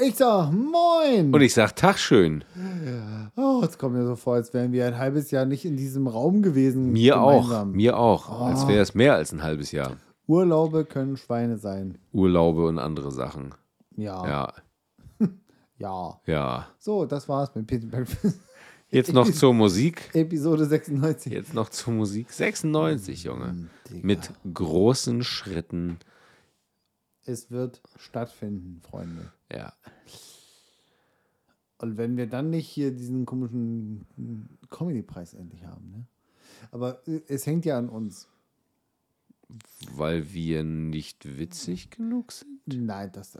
Ich sag Moin. Und ich sag Tag schön. oh, es kommt mir so vor, als wären wir ein halbes Jahr nicht in diesem Raum gewesen. Mir gemeinsam. auch. Mir auch. Als Oh. wäre es mehr als ein halbes Jahr. Urlaube können Schweine sein. Urlaube und andere Sachen. Ja. Ja, Ja. ja. So, das war's mit Peter Breakfast. Jetzt noch zur Musik. Episode 96. Jetzt noch zur Musik. 96, Junge. Hm, Digga. Mit großen Schritten. Es wird stattfinden, Freunde. Ja. Und wenn wir dann nicht hier diesen komischen Comedy-Preis endlich haben, ne? Aber äh, es hängt ja an uns. Weil wir nicht witzig genug sind. Nein, das,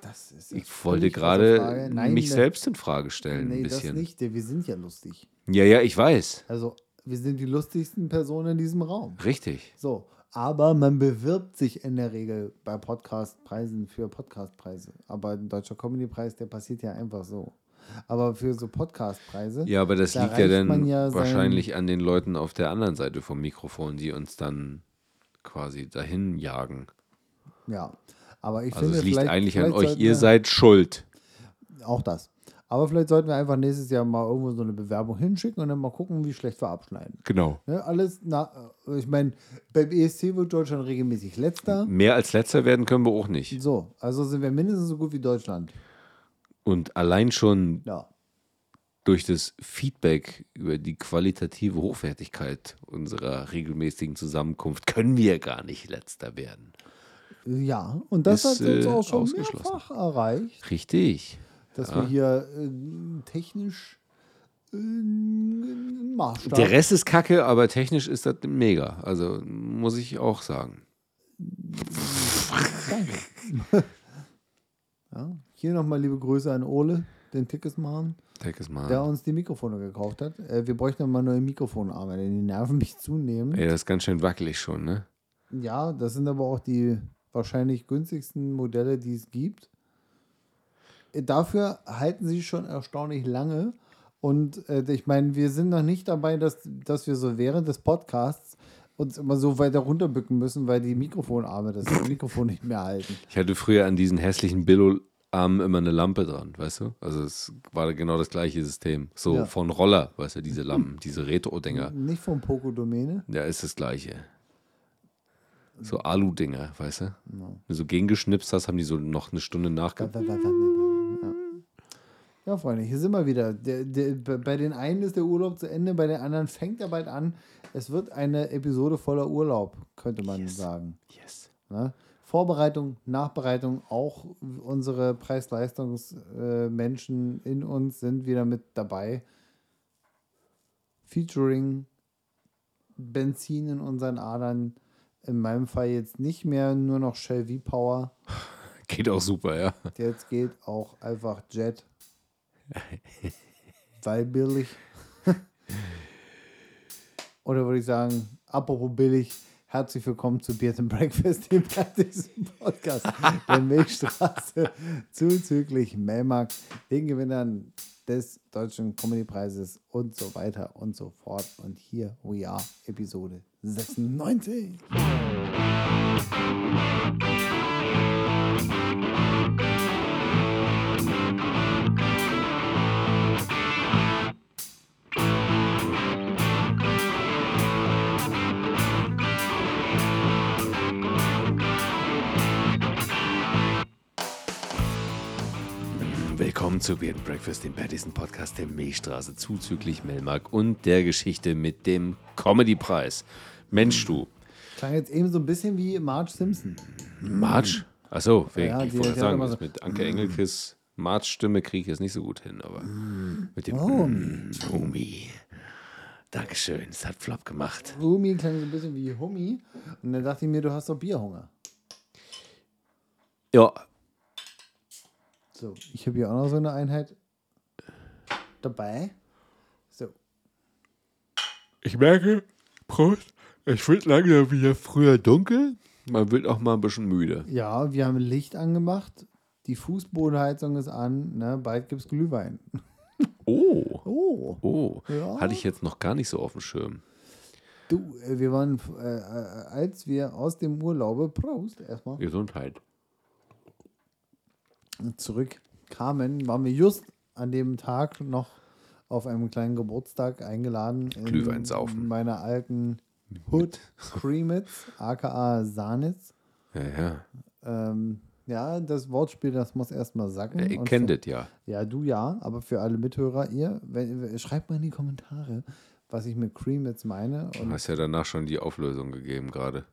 das ist. Ich wollte gerade. Nein, mich ne- selbst in Frage stellen. Nee, ein das bisschen. nicht. Wir sind ja lustig. Ja, ja, ich weiß. Also, wir sind die lustigsten Personen in diesem Raum. Richtig. So, aber man bewirbt sich in der Regel bei Podcastpreisen für Podcastpreise. Aber ein deutscher Comedy-Preis, der passiert ja einfach so. Aber für so Podcastpreise, Ja, aber das Da liegt ja dann ja wahrscheinlich an den Leuten auf der anderen Seite vom Mikrofon, die uns dann quasi dahin jagen. ja. Aber ich Also finde, es liegt eigentlich an euch. Ihr seid schuld. Auch das. Aber vielleicht sollten wir einfach nächstes Jahr mal irgendwo so eine Bewerbung hinschicken und dann mal gucken, wie schlecht wir abschneiden. Genau. Ne, alles, na, äh, ich meine, beim ESC wird Deutschland regelmäßig letzter. Mehr als letzter werden können wir auch nicht. So, also sind wir mindestens so gut wie Deutschland. Und allein schon Ja. durch das Feedback über die qualitative Hochwertigkeit unserer regelmäßigen Zusammenkunft können wir gar nicht letzter werden. Ja, und das Ist, hat uns äh, auch schon mehrfach erreicht, Richtig. Dass Ja. wir hier äh, technisch äh, Maßstab. Der Rest ist kacke, aber technisch ist das mega. Also muss ich auch sagen. Danke. ja, hier nochmal liebe Grüße an Ole, den es mal. der uns die Mikrofone gekauft hat. Äh, wir bräuchten mal neue Mikrofonarme, denn die nerven mich zunehmend. Ey, das ist ganz schön wackelig schon, ne? Ja, das sind aber auch die wahrscheinlich günstigsten Modelle, die es gibt. Dafür halten sie schon erstaunlich lange. Und äh, ich meine, wir sind noch nicht dabei, dass, dass wir so während des Podcasts uns immer so weiter runterbücken müssen, weil die Mikrofonarme das Mikrofon nicht mehr halten. Ich hatte früher an diesen hässlichen Billo-Armen immer eine Lampe dran, weißt du? Also es war genau das gleiche System. So Ja. von Roller, weißt du, diese Lampen, diese Retro-Dinger. Nicht vom Poco-Domäne. Ja, ist das gleiche. So Alu-Dinger, weißt du? Wenn du so gegengeschnipst hast, haben die so noch eine Stunde nachge... Ja. Freunde, hier sind wir wieder. Der, der, bei den einen ist der Urlaub zu Ende, bei den anderen fängt er bald an. Es wird eine Episode voller Urlaub, könnte man sagen. Yes. Ne? Vorbereitung, Nachbereitung, auch unsere Preis-Leistungs-Menschen in uns sind wieder mit dabei. Featuring Benzin in unseren Adern. In meinem Fall jetzt nicht mehr nur noch Shell V-Power. Geht auch super, ja. Jetzt geht auch einfach Jet. Weil billig. Oder würde ich sagen, apropos billig, herzlich willkommen zu Beard and Breakfast, dem fertigsten Podcast der Milchstraße zuzüglich Melmark, den Gewinnern des Deutschen Comedypreises und so weiter und so fort. Und hier we are, Episode 96. Willkommen zu and Breakfast, dem fertigsten Podcast der Milchstraße, zuzüglich Melmark und der Geschichte mit dem Comedy-Preis. Mensch, du. Klang jetzt eben so ein bisschen wie Marge Simpson. March? Achso, Ja, ja, die- ich die wollte hat sagen, so- mit Anke Engelkes March-Stimme kriege ich jetzt nicht so gut hin, aber mit dem Oh. Mm, Homie. Dankeschön, es hat flop gemacht. Rumi klang so ein bisschen wie Hummi. Und dann dachte ich mir, du hast doch Bierhunger. Ja, So, ich habe hier auch noch so eine Einheit dabei. So, ich merke, Prost, es wird langsam wieder früher dunkel. Man wird auch mal ein bisschen müde. ja, wir haben Licht angemacht. Die Fußbodenheizung ist an. Ne? Bald gibt es Glühwein. Oh, Oh, oh, Ja. hatte ich jetzt noch gar nicht so auf dem Schirm. du, äh, wir waren, äh, äh, als wir aus dem Urlaube, Prost, erstmal, Gesundheit. Zurück kamen, waren wir just an dem Tag noch auf einem kleinen Geburtstag eingeladen. in Glühwein saufen. meiner alten Hood Creamitz, aka Sanitz. Ja, ja. Ähm, ja, das Wortspiel, das muss erstmal sacken. ja ihr kennt das ja. Ja, du ja, aber für alle Mithörer, ihr, wenn, schreibt mal in die Kommentare, was ich mit Creamitz meine. Du hast ja danach schon die Auflösung gegeben gerade.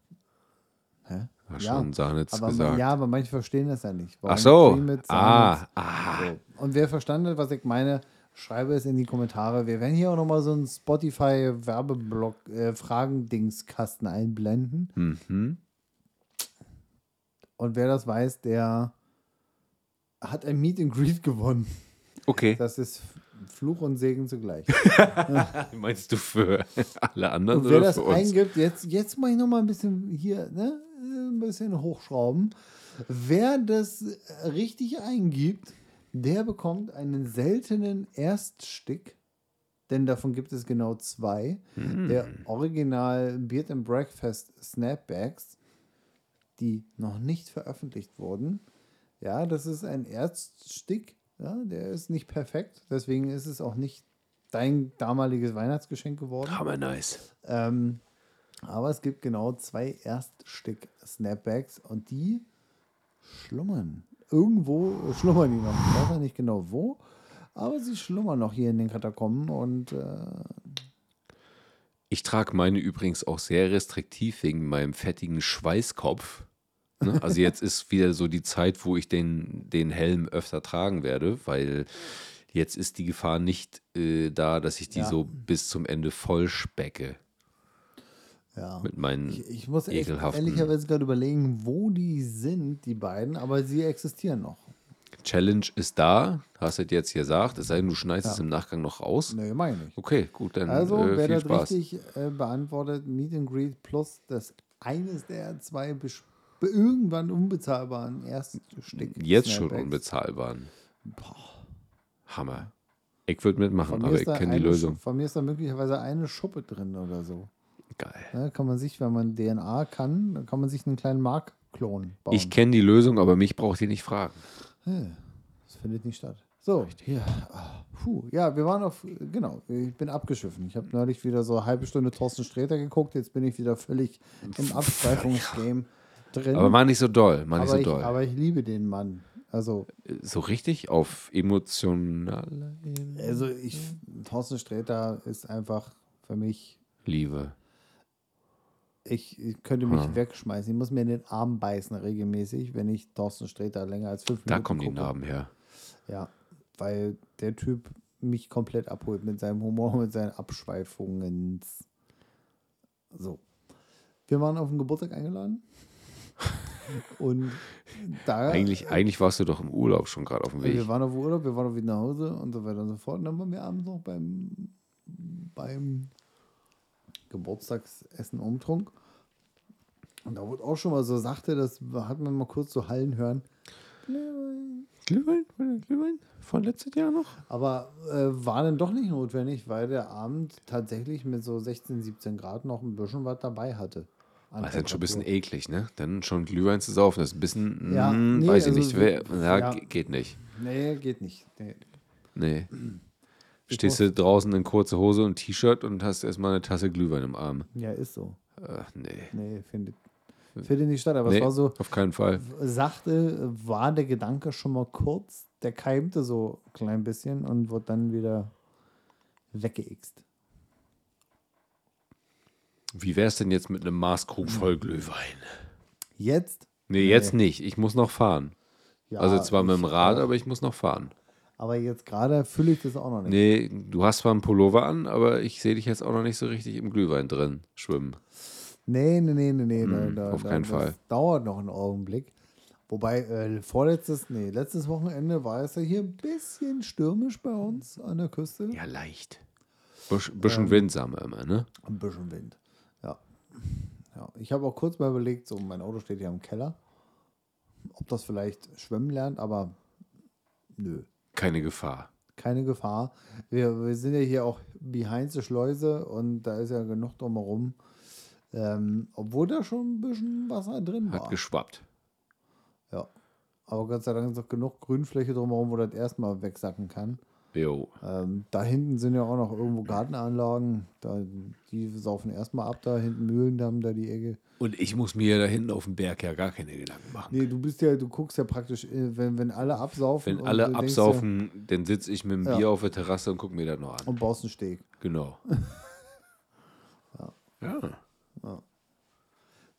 Hä? Hast Ja, schon Sahnitz aber, gesagt. ja, aber manche verstehen das ja nicht. Warum Ach so. Ah, ah. So. Und wer verstanden hat, was ich meine, schreibe es in die Kommentare. Wir werden hier auch nochmal so einen Spotify-Werbeblock, äh, einblenden. Mhm. Und wer das weiß, der hat ein Meet and Greet gewonnen. Okay. Das ist Fluch und Segen zugleich. Meinst du für alle anderen Und wer oder das für uns? eingibt, jetzt, jetzt mache ich nochmal ein bisschen hier, ne, ein bisschen hochschrauben. Wer das richtig eingibt, der bekommt einen seltenen Erststick, denn davon gibt es genau zwei. Hm. Der Original Beard and Breakfast Snapbacks, die noch nicht veröffentlicht wurden. Ja, das ist ein Erststick. Ja, der ist nicht perfekt, deswegen ist es auch nicht dein damaliges Weihnachtsgeschenk geworden. Hammer nice. Ähm, aber es gibt genau zwei Erststück-Snapbacks und die schlummern. Irgendwo schlummern die noch. Ich weiß noch nicht genau wo, aber sie schlummern noch hier in den Katakomben und äh, Ich trage meine übrigens auch sehr restriktiv wegen meinem fettigen Schweißkopf. Ne? Also jetzt ist wieder so die Zeit, wo ich den, den Helm öfter tragen werde, weil jetzt ist die Gefahr nicht äh, da, dass ich die Ja. so bis zum Ende voll specke ja. mit meinen Ich, ich muss echt ehrlicherweise gerade überlegen, wo die sind, die beiden, aber sie existieren noch. Challenge ist da, hast du jetzt hier gesagt, es sei denn, du schneidest es im Nachgang noch raus. Nee, meine ich. Okay, gut, dann Also, äh, wer das Spaß. richtig äh, beantwortet, Meet and Greet plus das eines der zwei irgendwann unbezahlbaren Erststück. Jetzt schon Snapbacks. unbezahlbaren. Hammer. Ich würde mitmachen, aber ich kenne die Lösung. Von mir ist da möglicherweise eine Schuppe drin oder so. Geil. Da kann man sich, wenn man DNA kann, kann man sich einen kleinen Mark-Klon bauen. Ich kenne die Lösung, aber mich braucht ihr nicht fragen. das findet nicht statt. So, hier. Puh, ja, wir waren auf, genau, ich bin abgeschiffen. Ich habe neulich wieder so eine halbe Stunde Thorsten Sträter geguckt, jetzt bin ich wieder völlig im Abschweifungsgame drin. Aber war nicht so doll, war nicht aber, so ich, doll. aber ich liebe den Mann. Also, so richtig auf emotionale also ich, Thorsten Sträter ist einfach für mich Liebe. Ich, könnte mich Ha. wegschmeißen. Ich muss mir in den Arm beißen regelmäßig, wenn ich Thorsten Sträter länger als fünf Minuten Da kommen die gucke. Narben her. Ja, weil der Typ mich komplett abholt mit seinem Humor, mit seinen Abschweifungen. So. Wir waren auf den Geburtstag eingeladen. Und da. Eigentlich, eigentlich warst du doch im Urlaub schon gerade auf dem Weg. Wir waren auf Urlaub, wir waren auch wieder nach Hause und so weiter und so fort. Und dann waren wir abends noch beim, beim Geburtstagsessen Umtrunk. Und da wurde auch schon mal so sachte, das hat man mal kurz so hallen hören. Glühwein? Glühwein? Von letztes Jahr noch? Aber äh, war dann doch nicht notwendig, weil der Abend tatsächlich mit so 16, 17 Grad noch ein bisschen was dabei hatte. Das ist dann schon ein bisschen eklig, ne? Dann schon Glühwein zu saufen, das ist ein bisschen, Ja, mm, nee, weiß ich also nicht. Wer, ja, ja. ge- geht nicht. Nee, geht nicht. Nee. Nee. Stehst du draußen in kurze Hose und T-Shirt und hast erstmal eine Tasse Glühwein im Arm. Ja, ist so. Ach, nee. Nee, findet, findet nicht statt. Aber nee, es war so, auf keinen Fall. sachte war der Gedanke schon mal kurz, der keimte so ein klein bisschen und wurde dann wieder weggeixt. Wie wär's denn jetzt mit einem Maßkrug voll Glühwein? Jetzt? Nee, jetzt nicht. Ich muss noch fahren. Ja, also zwar mit dem Rad, aber ich muss noch fahren. Aber jetzt gerade fühle ich das auch noch nicht. Nee, du hast zwar einen Pullover an, aber ich sehe dich jetzt auch noch nicht so richtig im Glühwein drin schwimmen. Nee, nee, nee, nee, nee. Mm, da, da, auf da, keinen das Fall. dauert noch einen Augenblick. Wobei, äh, vorletztes, nee, letztes Wochenende war es ja hier ein bisschen stürmisch bei uns an der Küste. Ja, leicht. Busch, bisschen Ähm. Wind, sagen wir immer, ne? Ein bisschen Wind. Ja. ja. Ich habe auch kurz mal überlegt, so mein Auto steht ja im Keller, ob das vielleicht schwimmen lernt, aber nö. Keine Gefahr. Keine Gefahr. Wir, wir sind ja hier auch behind the Schleuse und da ist ja genug drumherum. Ähm, obwohl da schon ein bisschen Wasser drin Hat war. geschwappt. Ja. Aber Gott sei Dank ist auch genug Grünfläche drumherum, wo das erstmal wegsacken kann. Jo. Ähm, da hinten sind ja auch noch irgendwo Gartenanlagen. Da, die saufen erstmal ab, da hinten Mühlendamm, da die Ecke. Und ich muss mir da hinten auf dem Berg ja gar keine Gedanken machen. Nee, du bist ja, du guckst ja praktisch, äh, wenn, wenn alle absaufen. Wenn alle absaufen, dann sitze ich mit dem Ja. Bier auf der Terrasse und gucke mir das noch Ja, an. und baust einen Steg. Genau. ja.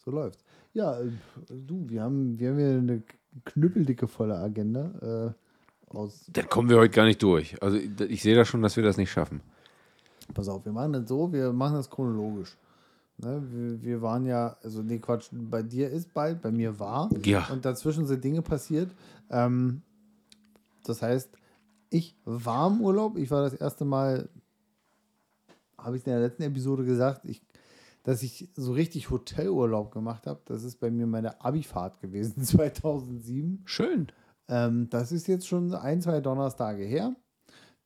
So läuft's. Ja, äh, du, wir haben, wir haben hier eine knüppeldicke volle Agenda. Aus, Dann kommen wir heute gar nicht durch. Also ich ich sehe da schon, dass wir das nicht schaffen. pass auf, wir machen das so, wir machen das chronologisch. Ne, wir, wir waren ja, also nee, Quatsch, bei dir ist bald, bei mir war. Ja. Und dazwischen sind Dinge passiert. Ähm, das heißt, ich war im Urlaub. Ich war das erste Mal, habe ich in der letzten Episode gesagt, ich, dass ich so richtig Hotelurlaub gemacht habe. Das ist bei mir meine Abifahrt gewesen, 2007. Schön. Ähm, das ist jetzt schon ein, zwei Donnerstage her.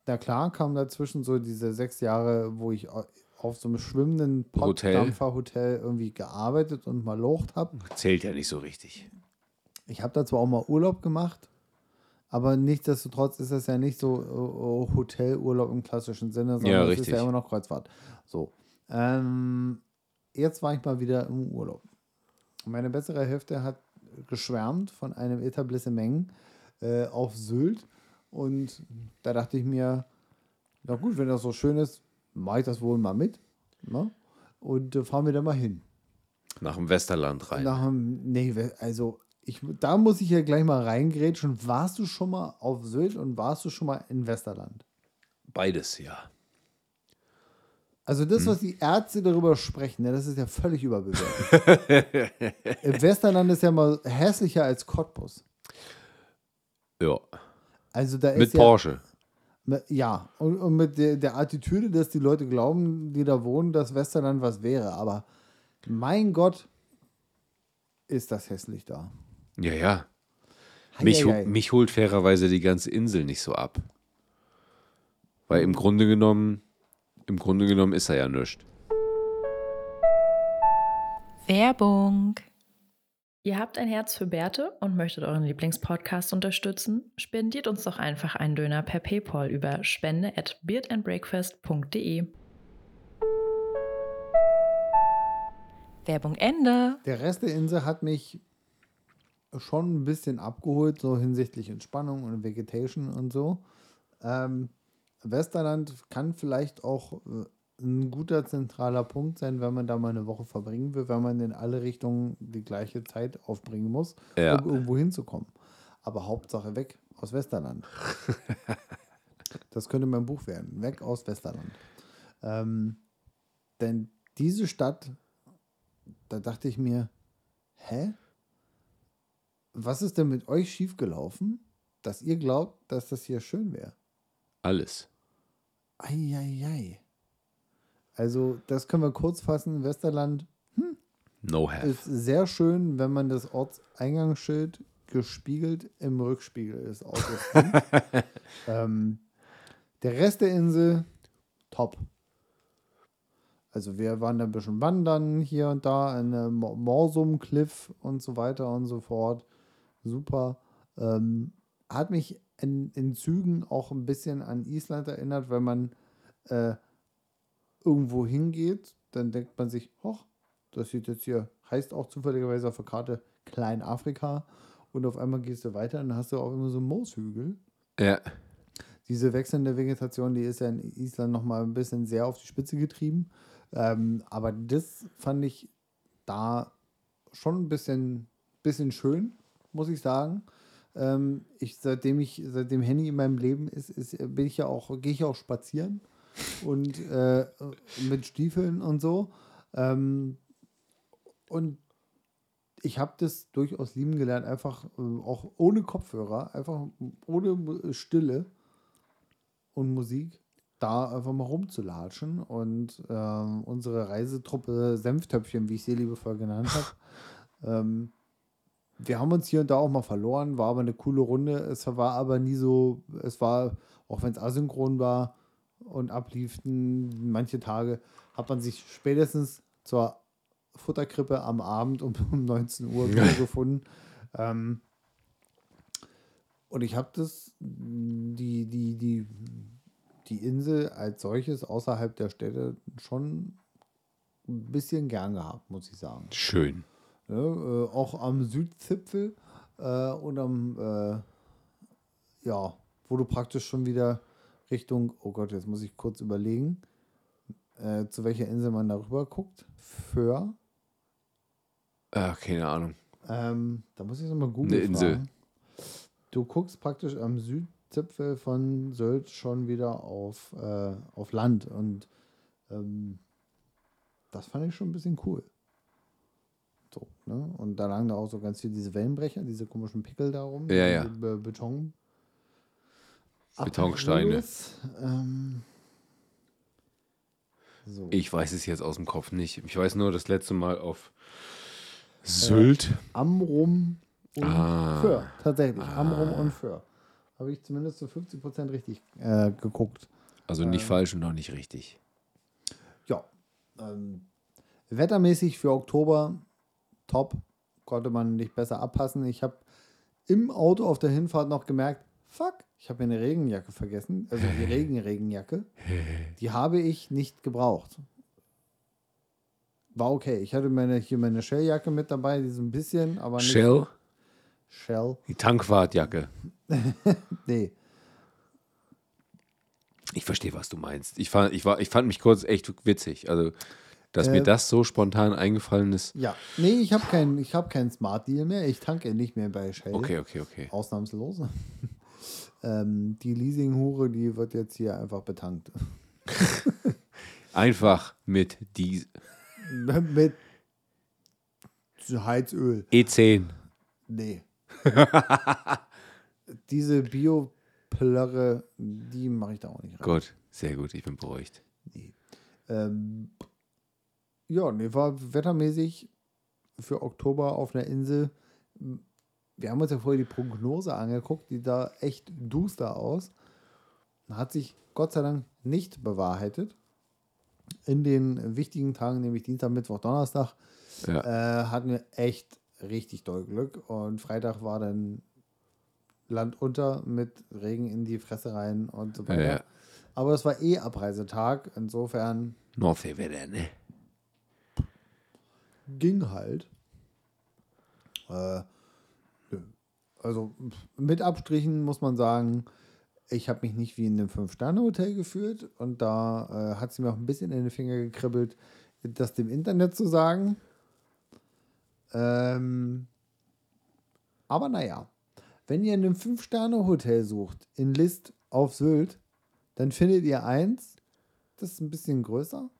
Na klar, kam dazwischen so diese sechs Jahre, wo ich au- auf so einem schwimmenden Hotel. Pottdampferhotel irgendwie gearbeitet und mal locht habe. Zählt ja nicht so richtig. Ich habe da zwar auch mal Urlaub gemacht, aber nichtsdestotrotz ist das ja nicht so äh, äh, Hotelurlaub im klassischen Sinne, sondern Ja, es ist ja immer noch Kreuzfahrt. So. Ähm, jetzt war ich mal wieder im Urlaub. Meine bessere Hälfte hat geschwärmt von einem Etablissement äh, auf Sylt. Und da dachte ich mir, na gut, wenn das so schön ist, mache ich das wohl mal mit. Ne? Und äh, fahren wir da mal hin. Nach dem Westerland rein. Nach dem, nee, also ich, da muss ich ja gleich mal reingrätschen. Warst du schon mal auf Sylt und warst du schon mal in Westerland? Beides, ja. Also Hm. das, was die Ärzte darüber sprechen, ne, das ist ja völlig überbewertet. Im Westerland ist ja mal hässlicher als Cottbus. Ja. Also da ist Mit ja, Porsche. Ja, und, und mit der, der Attitüde, dass die Leute glauben, die da wohnen, dass Westerland was wäre. Aber mein Gott, ist das hässlich da. Ja, ja. Mich, mich holt fairerweise die ganze Insel nicht so ab. Weil im Grunde genommen, im Grunde genommen ist er ja nichts. Werbung. Ihr habt ein Herz für Bärte und möchtet euren Lieblingspodcast unterstützen? Spendiert uns doch einfach einen Döner per PayPal über spende at beardandbreakfast.de. Werbung Ende. Der Rest der Insel hat mich schon ein bisschen abgeholt, so hinsichtlich Entspannung und Vegetation und so. Ähm, Westerland kann vielleicht auch äh, ein guter zentraler Punkt sein, wenn man da mal eine Woche verbringen will, wenn man in alle Richtungen die gleiche Zeit aufbringen muss, Ja. um irgendwo hinzukommen. Aber Hauptsache weg aus Westerland. das könnte mein Buch werden. Weg aus Westerland. Ähm, denn diese Stadt, da dachte ich mir, hä? Was ist denn mit euch schiefgelaufen, dass ihr glaubt, dass das hier schön wäre? Alles. Eieiei. Also, das können wir kurz fassen. Westerland No have. ist sehr schön, wenn man das Ortseingangsschild gespiegelt im Rückspiegel des Autos sieht. ähm, der Rest der Insel, top. Also wir waren da ein bisschen wandern hier und da, eine Morsum Cliff und so weiter und so fort. Super. Ähm, hat mich in, in Zügen auch ein bisschen an Island erinnert, wenn man äh, irgendwo hingeht, dann denkt man sich, hoch, das sieht jetzt hier, heißt auch zufälligerweise auf der Karte Kleinafrika. Und auf einmal gehst du weiter und dann hast du auch immer so Mooshügel. Ja. Diese wechselnde Vegetation, die ist ja in Island nochmal ein bisschen sehr auf die Spitze getrieben. Ähm, aber das fand ich da schon ein bisschen, bisschen schön, muss ich sagen. Ähm, ich, seitdem ich, seitdem Henny in meinem Leben ist, ist bin ich ja auch, gehe ich auch spazieren und äh, mit Stiefeln und so. Ähm, und ich habe das durchaus lieben gelernt, einfach äh, auch ohne Kopfhörer, einfach ohne Stille und Musik, da einfach mal rumzulatschen und ähm, unsere Reisetruppe Senftöpfchen, wie ich sie liebevoll genannt habe. ähm, wir haben uns hier und da auch mal verloren, war aber eine coole Runde. Es war aber nie so, es war, auch wenn es asynchron war und ablief, n- manche Tage hat man sich spätestens zur Futterkrippe am Abend um, um 19 Uhr wieder gefunden. Ähm, Und ich habe das, die, die, die, die Insel als solches außerhalb der Städte schon ein bisschen gern gehabt, muss ich sagen. Schön. Ne? Äh, auch am Südzipfel äh, und am, äh, ja, wo du praktisch schon wieder Richtung, oh Gott, jetzt muss ich kurz überlegen, äh, zu welcher Insel man darüber guckt. Föhr. Ah, keine Ahnung. Ähm, da muss ich nochmal googeln. Eine Insel. fragen. Du guckst praktisch am Südzipfel von Sylt schon wieder auf, äh, auf Land und ähm, das fand ich schon ein bisschen cool. So, ne? Und da lagen da auch so ganz viel diese Wellenbrecher, diese komischen Pickel da rum. Ja, ja. Be Beton. Betonsteine. Ähm, so. Ich weiß es jetzt aus dem Kopf nicht. Ich weiß nur, das letzte Mal auf Sylt. Amrum und Ah. Föhr. Tatsächlich. Amrum und Föhr. Habe ich zumindest zu 50% richtig äh, geguckt. Also nicht falsch und auch nicht richtig. Ja. Ähm, wettermäßig für Oktober top. Konnte man nicht besser abpassen. Ich habe im Auto auf der Hinfahrt noch gemerkt, fuck, ich habe eine Regenjacke vergessen. Also die Regenregenjacke. Die habe ich nicht gebraucht. War okay. Ich hatte meine, hier meine Shelljacke mit dabei, die so ein bisschen, aber nicht Shell, Shell. die Tankwartjacke. Nee. Ich verstehe, was du meinst. Ich fand, ich, war, ich fand mich kurz echt witzig. Also, dass Äh, mir das so spontan eingefallen ist. Ja. Nee, ich habe keinen hab keinen Smart Deal mehr. Ich tanke nicht mehr bei Shell. Okay, okay, okay. Ausnahmslos. Ähm, die Leasinghure, die wird jetzt hier einfach betankt. Einfach mit die Mit Heizöl. E10. Nee. Diese Bio-Plörre, die mache ich da auch nicht rein. Gut, sehr gut, ich bin beruhigt. Ähm, ja, nee, war wettermäßig für Oktober auf einer Insel. Wir haben uns ja vorher die Prognose angeguckt, die da echt duster aus. Hat sich Gott sei Dank nicht bewahrheitet. In den wichtigen Tagen, nämlich Dienstag, Mittwoch, Donnerstag, Ja. äh, hatten wir echt richtig doll Glück. Und Freitag war dann Land unter mit Regen in die Fresse rein und so weiter. Ja, ja. Aber es war eh Abreisetag, insofern Nordsee-Wetter, ne? ging halt. Äh. Also mit Abstrichen muss man sagen, ich habe mich nicht wie in einem Fünf-Sterne-Hotel gefühlt und da äh, hat sie mir auch ein bisschen in den Finger gekribbelt, das dem Internet zu sagen. Ähm, aber naja, wenn ihr in einem Fünf-Sterne-Hotel sucht, in List auf Sylt, dann findet ihr eins, das ist ein bisschen größer.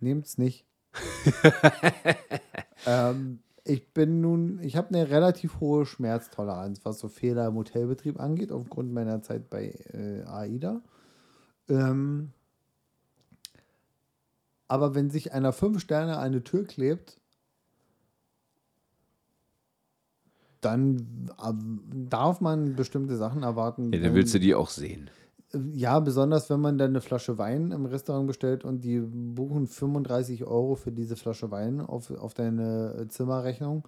Nehmt's nicht. ähm, ich bin nun, ich habe eine relativ hohe Schmerztoleranz, was so Fehler im Hotelbetrieb angeht, aufgrund meiner Zeit bei äh, AIDA. Ähm, aber wenn sich einer fünf Sterne an eine Tür klebt, dann ähm, darf man bestimmte Sachen erwarten. Ja, dann willst du die auch sehen. Ja, besonders wenn man dann eine Flasche Wein im Restaurant bestellt und die buchen 35 Euro für diese Flasche Wein auf, auf deine Zimmerrechnung.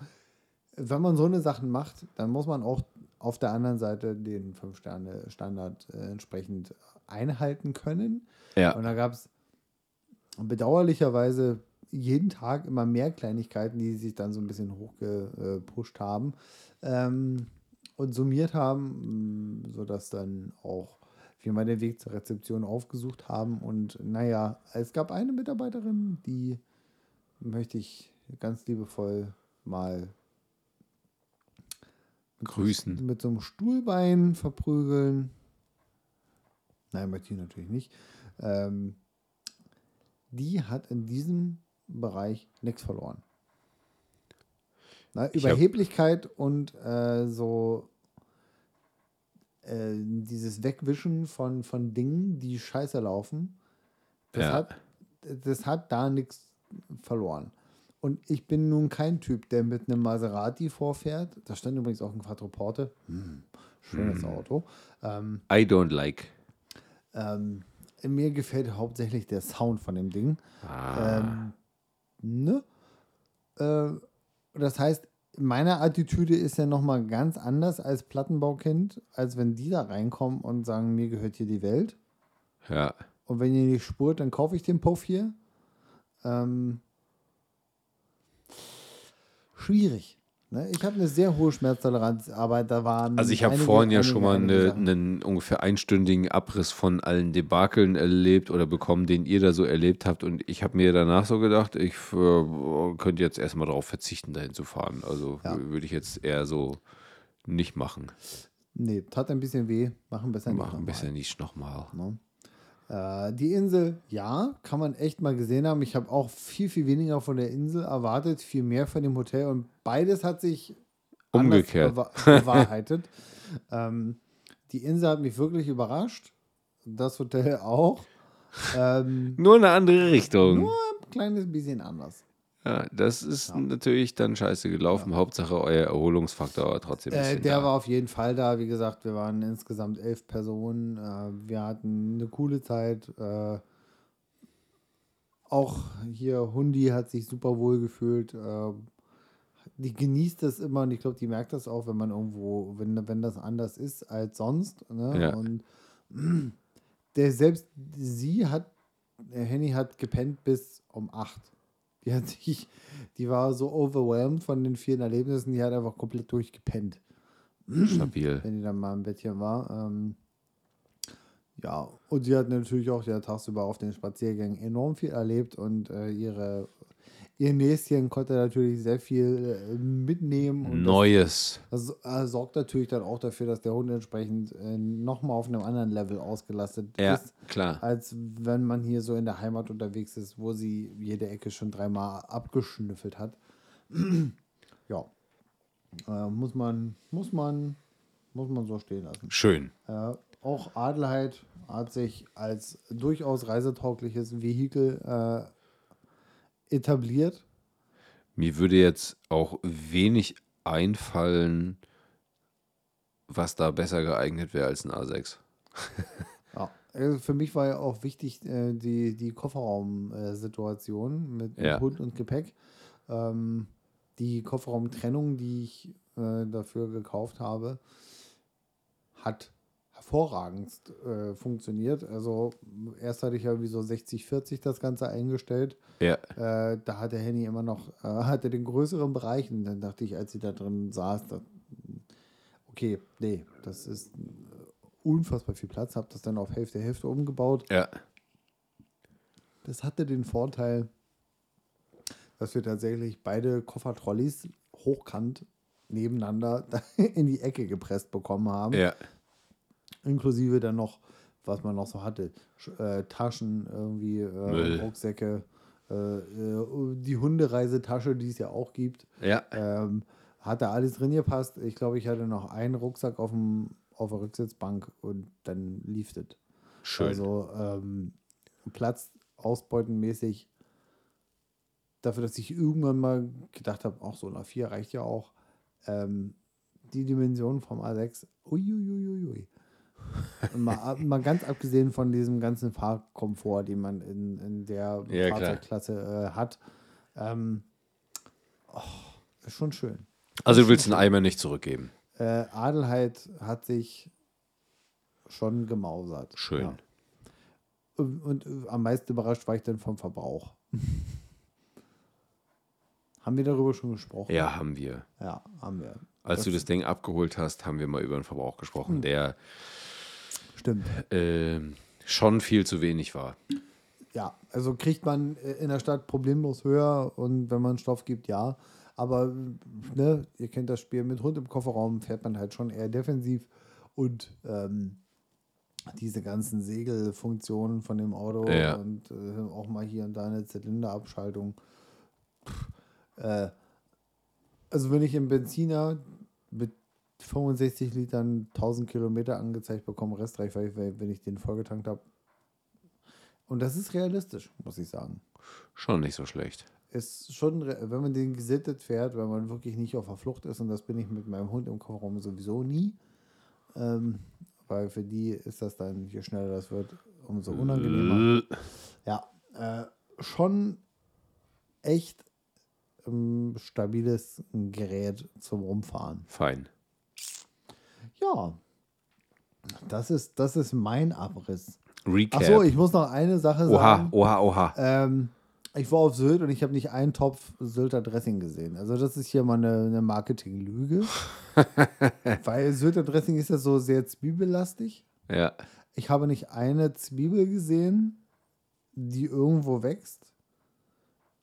Wenn man so eine Sachen macht, dann muss man auch auf der anderen Seite den 5-Sterne-Standard äh, entsprechend einhalten können. Ja. Und da gab es bedauerlicherweise jeden Tag immer mehr Kleinigkeiten, die sich dann so ein bisschen hochgepusht haben ähm, und summiert haben, mh, sodass dann auch wir mal den Weg zur Rezeption aufgesucht haben. Und naja, es gab eine Mitarbeiterin, die möchte ich ganz liebevoll mal Grüßen. mit so einem Stuhlbein verprügeln. Nein, möchte ich natürlich nicht. Ähm, die hat in diesem Bereich nichts verloren. Na, Überheblichkeit und äh, so äh, dieses Wegwischen von, von Dingen, die scheiße laufen, das, Ja. hat, das hat da nichts verloren. Und ich bin nun kein Typ, der mit einem Maserati vorfährt. Da stand übrigens auch ein Quattroporte. Hm, schönes Auto. Ähm, I don't like. ähm, mir gefällt hauptsächlich der Sound von dem Ding. Ah, Ähm, ne? Äh, das heißt, meine Attitüde ist ja nochmal ganz anders als Plattenbaukind, als wenn die da reinkommen und sagen, mir gehört hier die Welt. Ja. Und wenn ihr nicht spurt, dann kaufe ich den Puff hier. Ähm, schwierig. Ne? Ich habe eine sehr hohe Schmerztoleranz, aber da waren. Also ich habe vorhin ja schon mal eine, einen ungefähr einstündigen Abriss von allen Debakeln erlebt oder bekommen, den ihr da so erlebt habt. Und ich habe mir danach so gedacht, ich äh, könnte jetzt erstmal darauf verzichten, dahin zu fahren. Also Ja. würde ich jetzt eher so nicht machen. Nee, tat ein bisschen weh. Machen besser nicht. Machen nochmal. besser nicht nochmal. Ne? Äh, die Insel, ja, kann man echt mal gesehen haben. Ich habe auch viel, viel weniger von der Insel erwartet, viel mehr von dem Hotel und beides hat sich Umgekehrt. bewa- bewahrheitet. ähm, die Insel hat mich wirklich überrascht. Das Hotel auch. Ähm, Nur eine andere Richtung. nur ein kleines bisschen anders. Ja, das ist natürlich dann scheiße gelaufen. Hauptsache, euer Erholungsfaktor war trotzdem Äh, der da. war auf jeden Fall da. Wie gesagt, wir waren insgesamt elf Personen. Äh, wir hatten eine coole Zeit. Äh, auch hier Hundi hat sich super wohl gefühlt. Äh, die genießt das immer und ich glaube, die merkt das auch, wenn man irgendwo, wenn, wenn das anders ist als sonst. Ne? Ja. Und der selbst sie hat, Henny hat gepennt bis um acht. Die hat sich, die war so overwhelmed von den vielen Erlebnissen, die hat einfach komplett durchgepennt Stabil. wenn die dann mal im Bettchen war. Ähm, ja, und sie hat natürlich auch ja tagsüber auf den Spaziergängen enorm viel erlebt und äh, ihre ihr Näschen konnte natürlich sehr viel äh, mitnehmen und Neues. das, das äh, sorgt natürlich dann auch dafür, dass der Hund entsprechend äh, nochmal auf einem anderen Level ausgelastet Ja, ist, klar. als wenn man hier so in der Heimat unterwegs ist, wo sie jede Ecke schon dreimal abgeschnüffelt hat. ja, äh, muss man, muss man, muss man so stehen lassen. Schön. Äh, auch Adelheid hat sich als durchaus reisetaugliches Vehikel äh, etabliert. Mir würde jetzt auch wenig einfallen, was da besser geeignet wäre als ein A6. Ja. Also für mich war ja auch wichtig äh, die, die Kofferraum-Situation mit, mit Ja. Hund und Gepäck. Ähm, die Kofferraumtrennung, die ich äh, dafür gekauft habe, hat hervorragend äh, funktioniert. Also erst hatte ich ja wie so 60-40 das Ganze eingestellt. Ja, Äh, da hatte Henny immer noch, äh, hatte den größeren Bereich und dann dachte ich, als sie da drin saß, da, okay, nee, das ist äh, unfassbar viel Platz, habe das dann auf Hälfte Hälfte umgebaut. ja. Das hatte den Vorteil, dass wir tatsächlich beide Koffertrolleys hochkant nebeneinander in die Ecke gepresst bekommen haben. Ja, Inklusive dann noch, was man noch so hatte, äh, Taschen, irgendwie äh. Rucksäcke, äh, äh, die Hundereisetasche, die es ja auch gibt. ja. Ähm, hat da alles drin gepasst. Ich glaube, ich hatte noch einen Rucksack auf, dem, auf der Rücksitzbank und dann lief das. Schön. Also ähm, Platz ausbeutenmäßig. Dafür, dass ich irgendwann mal gedacht habe, auch so eine 4 reicht ja auch. Ähm, die Dimension vom A6, uiuiuiui. Mal, mal ganz abgesehen von diesem ganzen Fahrkomfort, den man in, in der Ja. Fahrzeugklasse äh, hat, ähm, oh, ist schon schön. also du willst den Eimer nicht zurückgeben. Äh, Adelheid hat sich schon gemausert. Schön. Ja. Und, und äh, am meisten überrascht war ich dann vom Verbrauch. haben wir darüber schon gesprochen? Ja, haben wir. Ja, haben wir. Als du das Ding abgeholt hast, haben wir mal über den Verbrauch gesprochen, Hm. der Stimmt. ähm, schon viel zu wenig war. Ja, also kriegt man äh, in der Stadt problemlos höher und wenn man Stoff gibt, ja. Aber ne, ihr kennt das Spiel mit Hund im Kofferraum, fährt man halt schon eher defensiv und ähm, diese ganzen Segelfunktionen von dem Auto Ja. und äh, auch mal hier und da eine Zylinderabschaltung. Pff, äh, also wenn ich im Benziner mit 65 Litern 1000 Kilometer angezeigt bekomme, Restreichweite, wenn ich den vollgetankt habe, und das ist realistisch, muss ich sagen. Schon nicht so schlecht. Ist schon, wenn man den gesittet fährt, wenn man wirklich nicht auf der Flucht ist, und das bin ich mit meinem Hund im Kofferraum sowieso nie, ähm, weil für die ist das dann, je schneller das wird, umso unangenehmer. Ja, äh, schon echt ein stabiles Gerät zum Rumfahren. Fein. Ja, das ist, das ist mein Abriss. Recap. Achso, ich muss noch eine Sache oha, sagen. oha, oha. Ähm, ich war auf Sylt und ich habe nicht einen Topf Sylter Dressing gesehen. Also das ist hier mal eine, eine Marketing-Lüge. Weil Sylter Dressing ist ja so sehr zwiebellastig. Ja. Ich habe nicht eine Zwiebel gesehen, die irgendwo wächst.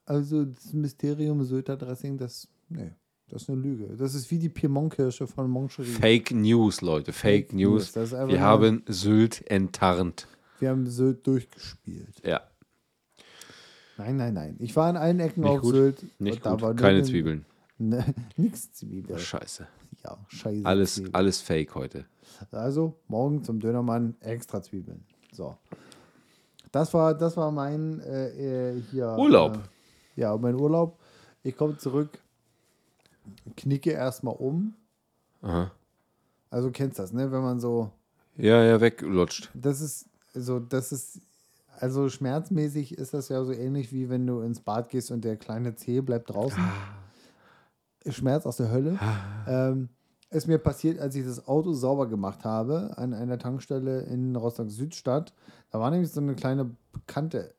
Also das Mysterium Sylter Dressing, das, nee, das ist eine Lüge. Das ist wie die Piemont-Kirsche von Moncherie. Fake News, Leute. Fake, Fake News. News, Wir haben Sylt enttarnt. Wir haben Sylt durchgespielt. Ja. Nein, nein, nein. Ich war an allen Ecken Nicht auf gut. Sylt. Nicht und da gut. Keine eine- Zwiebeln. Ne, nix Zwiebel. Scheiße. Ja, scheiße. Alles, alles Fake heute. Also morgen zum Dönermann extra Zwiebeln. So. Das war, das war mein äh, äh, hier. Urlaub. Äh, ja, mein Urlaub. Ich komme zurück, knicke erstmal um. Aha. Also kennst das, ne? Wenn man so, Ja, ja, weglutscht. das ist so, das ist, also schmerzmäßig ist das ja so ähnlich wie wenn du ins Bad gehst und der kleine Zeh bleibt draußen. Schmerz aus der Hölle. ähm, ist mir passiert, als ich das Auto sauber gemacht habe an einer Tankstelle in Rostock-Südstadt. Da war nämlich so eine kleine Kante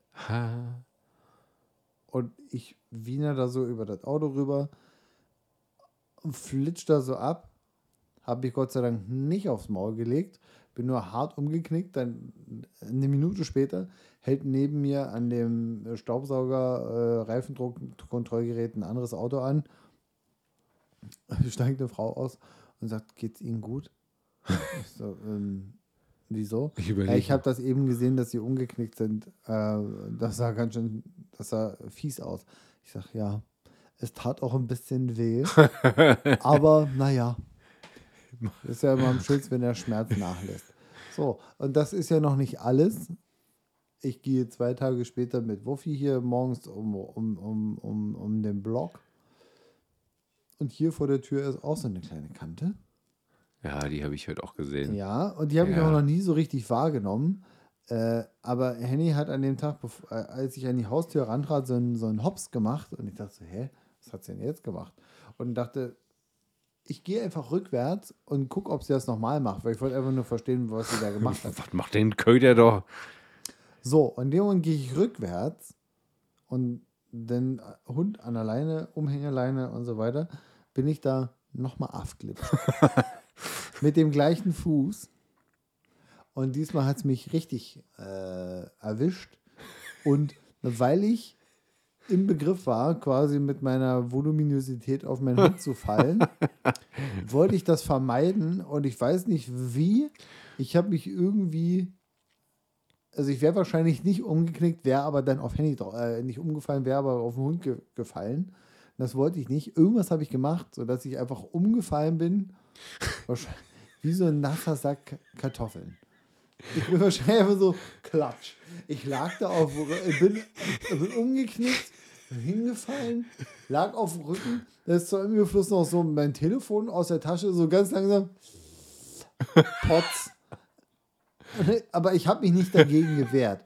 und ich wiener da so über das Auto rüber und flitsch da so ab. Habe ich Gott sei Dank nicht aufs Maul gelegt, bin nur hart umgeknickt. Dann eine Minute später hält neben mir an dem Staubsauger, äh, Reifendruckkontrollgerät ein anderes Auto an. Steigt eine Frau aus und sagt, geht's Ihnen gut? Ich so, ähm, wieso? Ich Ja, überlege. ich habe das eben gesehen, dass sie umgeknickt sind. Äh, das sah ganz schön, das sah fies aus. Ich sag, ja, es tat auch ein bisschen weh. aber naja, ist ja immer am schönsten, wenn der Schmerz nachlässt. So, und das ist ja noch nicht alles. Ich gehe zwei Tage später mit Wuffi hier morgens um, um, um, um, um den Block. Und hier vor der Tür ist auch so eine kleine Kante. Ja, die habe ich heute auch gesehen. Ja, und die habe ich Ja. auch noch nie so richtig wahrgenommen. Äh, aber Henny hat an dem Tag, äh, als ich an die Haustür rantrat, so einen, so einen Hops gemacht. Und ich dachte so, hä, was hat sie denn jetzt gemacht? Und dachte, ich gehe einfach rückwärts und gucke, ob sie das nochmal macht, weil ich wollte einfach nur verstehen, was sie da gemacht hat. Was macht denn Köder doch? So, und dem Moment gehe ich rückwärts und den Hund an der Leine, Umhängeleine und so weiter, bin ich da nochmal aufglitscht. Mit dem gleichen Fuß. Und diesmal hat es mich richtig äh, erwischt. Und weil ich im Begriff war, quasi mit meiner Voluminosität auf meinen Hund zu fallen, wollte ich das vermeiden und ich weiß nicht wie. Ich habe mich irgendwie also ich wäre wahrscheinlich nicht umgeknickt, wäre aber dann auf Handy äh, nicht umgefallen, wäre aber auf den Hund ge gefallen. Das wollte ich nicht. Irgendwas habe ich gemacht, sodass ich einfach umgefallen bin. Wahrscheinlich wie so ein nasser Sack Kartoffeln. Ich bin wahrscheinlich einfach so klatsch. Ich lag da auf, bin, bin umgeknickt, bin hingefallen, lag auf dem Rücken. Da ist zwar im Überfluss noch so mein Telefon aus der Tasche, so ganz langsam. Potz. Aber ich habe mich nicht dagegen gewehrt.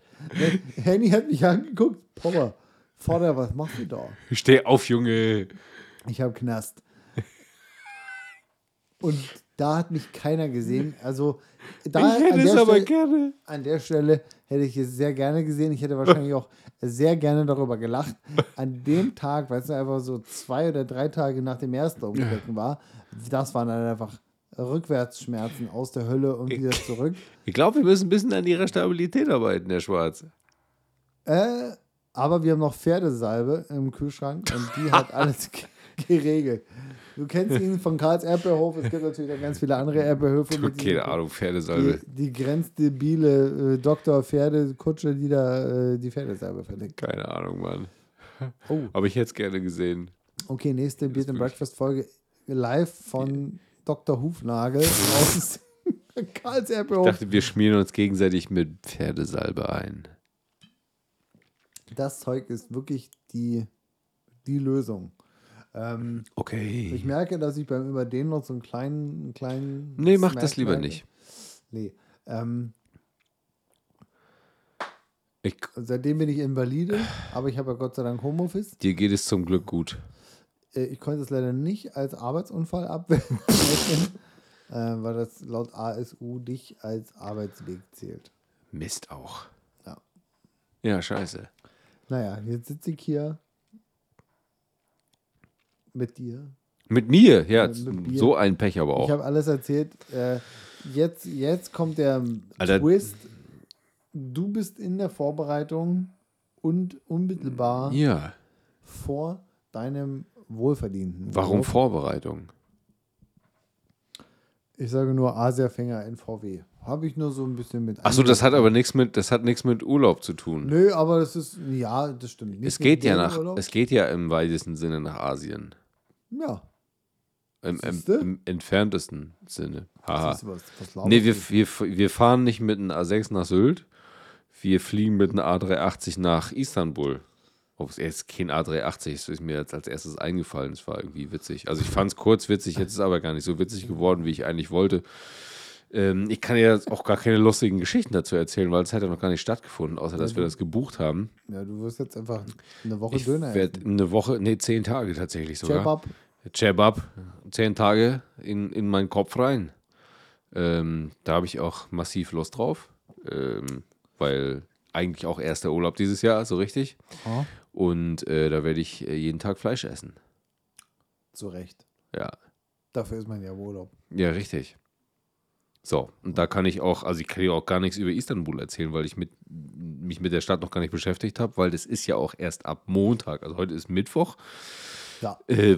Henny hat mich angeguckt. Papa, Vater, was machst du da? Steh auf, Junge. Ich habe Knast. Und da hat mich keiner gesehen. Also da ich hätte an, es der aber Stelle, gerne. an der Stelle hätte ich es sehr gerne gesehen. Ich hätte wahrscheinlich auch sehr gerne darüber gelacht. An dem Tag, weil es einfach so zwei oder drei Tage nach dem ersten Umknicken war, das waren dann einfach Rückwärtsschmerzen aus der Hölle und wieder zurück. Ich glaube, wir müssen ein bisschen an ihrer Stabilität arbeiten, Herr Schwarz. Äh, aber wir haben noch Pferdesalbe im Kühlschrank und die hat alles ge- geregelt. Du kennst ihn von Karls Erdbeerhof. Es gibt natürlich ganz viele andere Erdbeerhöfe. mit Keine diesen- Ahnung, Pferdesalbe. Die, die grenzdebile äh, Doktor Pferdekutsche, die da äh, die Pferdesalbe verlegt. Keine Ahnung, Mann. Oh, Aber ich hätte es gerne gesehen. okay, nächste Beat and Breakfast Folge live von Dr. Hufnagel aus Karls Ich Erdbeerhof. dachte, wir schmieren uns gegenseitig mit Pferdesalbe ein. Das Zeug ist wirklich die, die Lösung. Ähm, Okay. Ich merke, dass ich beim Überdehnen noch so einen kleinen, einen kleinen. Nee, mach das lieber merke. nicht. Nee. Ähm, Ich, seitdem bin ich Invalide, aber ich habe ja Gott sei Dank Homeoffice. dir geht es zum Glück gut. äh, ich konnte es leider nicht als Arbeitsunfall abrechnen, äh, weil das laut ASU nicht als Arbeitsweg zählt. Mist auch. Ja. Ja, scheiße. Naja, jetzt sitze ich hier mit dir. Mit mir, ja, Mit- mit so ein Pech aber Ich auch. habe alles erzählt. Äh, jetzt, jetzt kommt der Alter. Twist. Du bist in der Vorbereitung und unmittelbar Ja. vor deinem wohlverdienten. Warum Urlaub. Vorbereitung? Ich sage nur Asiafänger in VW. Habe ich nur so ein bisschen mit. Achso, das hat aber nichts mit, das hat nichts mit Urlaub zu tun. Nö, aber das ist, ja, das stimmt. Nicht Es geht ja nach, Urlaub. es geht ja im weitesten Sinne nach Asien. Ja. Im, im, im entferntesten Sinne. Haha. Nee, wir, wir, wir fahren nicht mit einem A6 nach Sylt. Wir fliegen mit einem A380 nach Istanbul. Ob es jetzt kein A380 ist, ist mir jetzt als erstes eingefallen. Es war irgendwie witzig. Also ich fand es kurz witzig, jetzt ist es aber gar nicht so witzig geworden, wie ich eigentlich wollte. Ähm, ich kann ja auch gar keine lustigen Geschichten dazu erzählen, weil es hat ja noch gar nicht stattgefunden, außer dass wir das gebucht haben. Ja, du wirst jetzt einfach eine Woche Ich Döner werde essen. eine Woche, nee, zehn Tage tatsächlich sogar. Kebab. Cebab, zehn Tage in, in meinen Kopf rein. Ähm, da habe ich auch massiv Lust drauf, ähm, weil eigentlich auch erster Urlaub dieses Jahr, so richtig. Ja, Und äh, da werde ich äh, jeden Tag Fleisch essen. zu Recht. Ja, Dafür ist man ja im Urlaub. ja, richtig. So, und da kann ich auch, also ich kann ja auch gar nichts über Istanbul erzählen, weil ich mit, mich mit der Stadt noch gar nicht beschäftigt habe, weil das ist ja auch erst ab Montag. Also heute ist Mittwoch. Ja. Äh,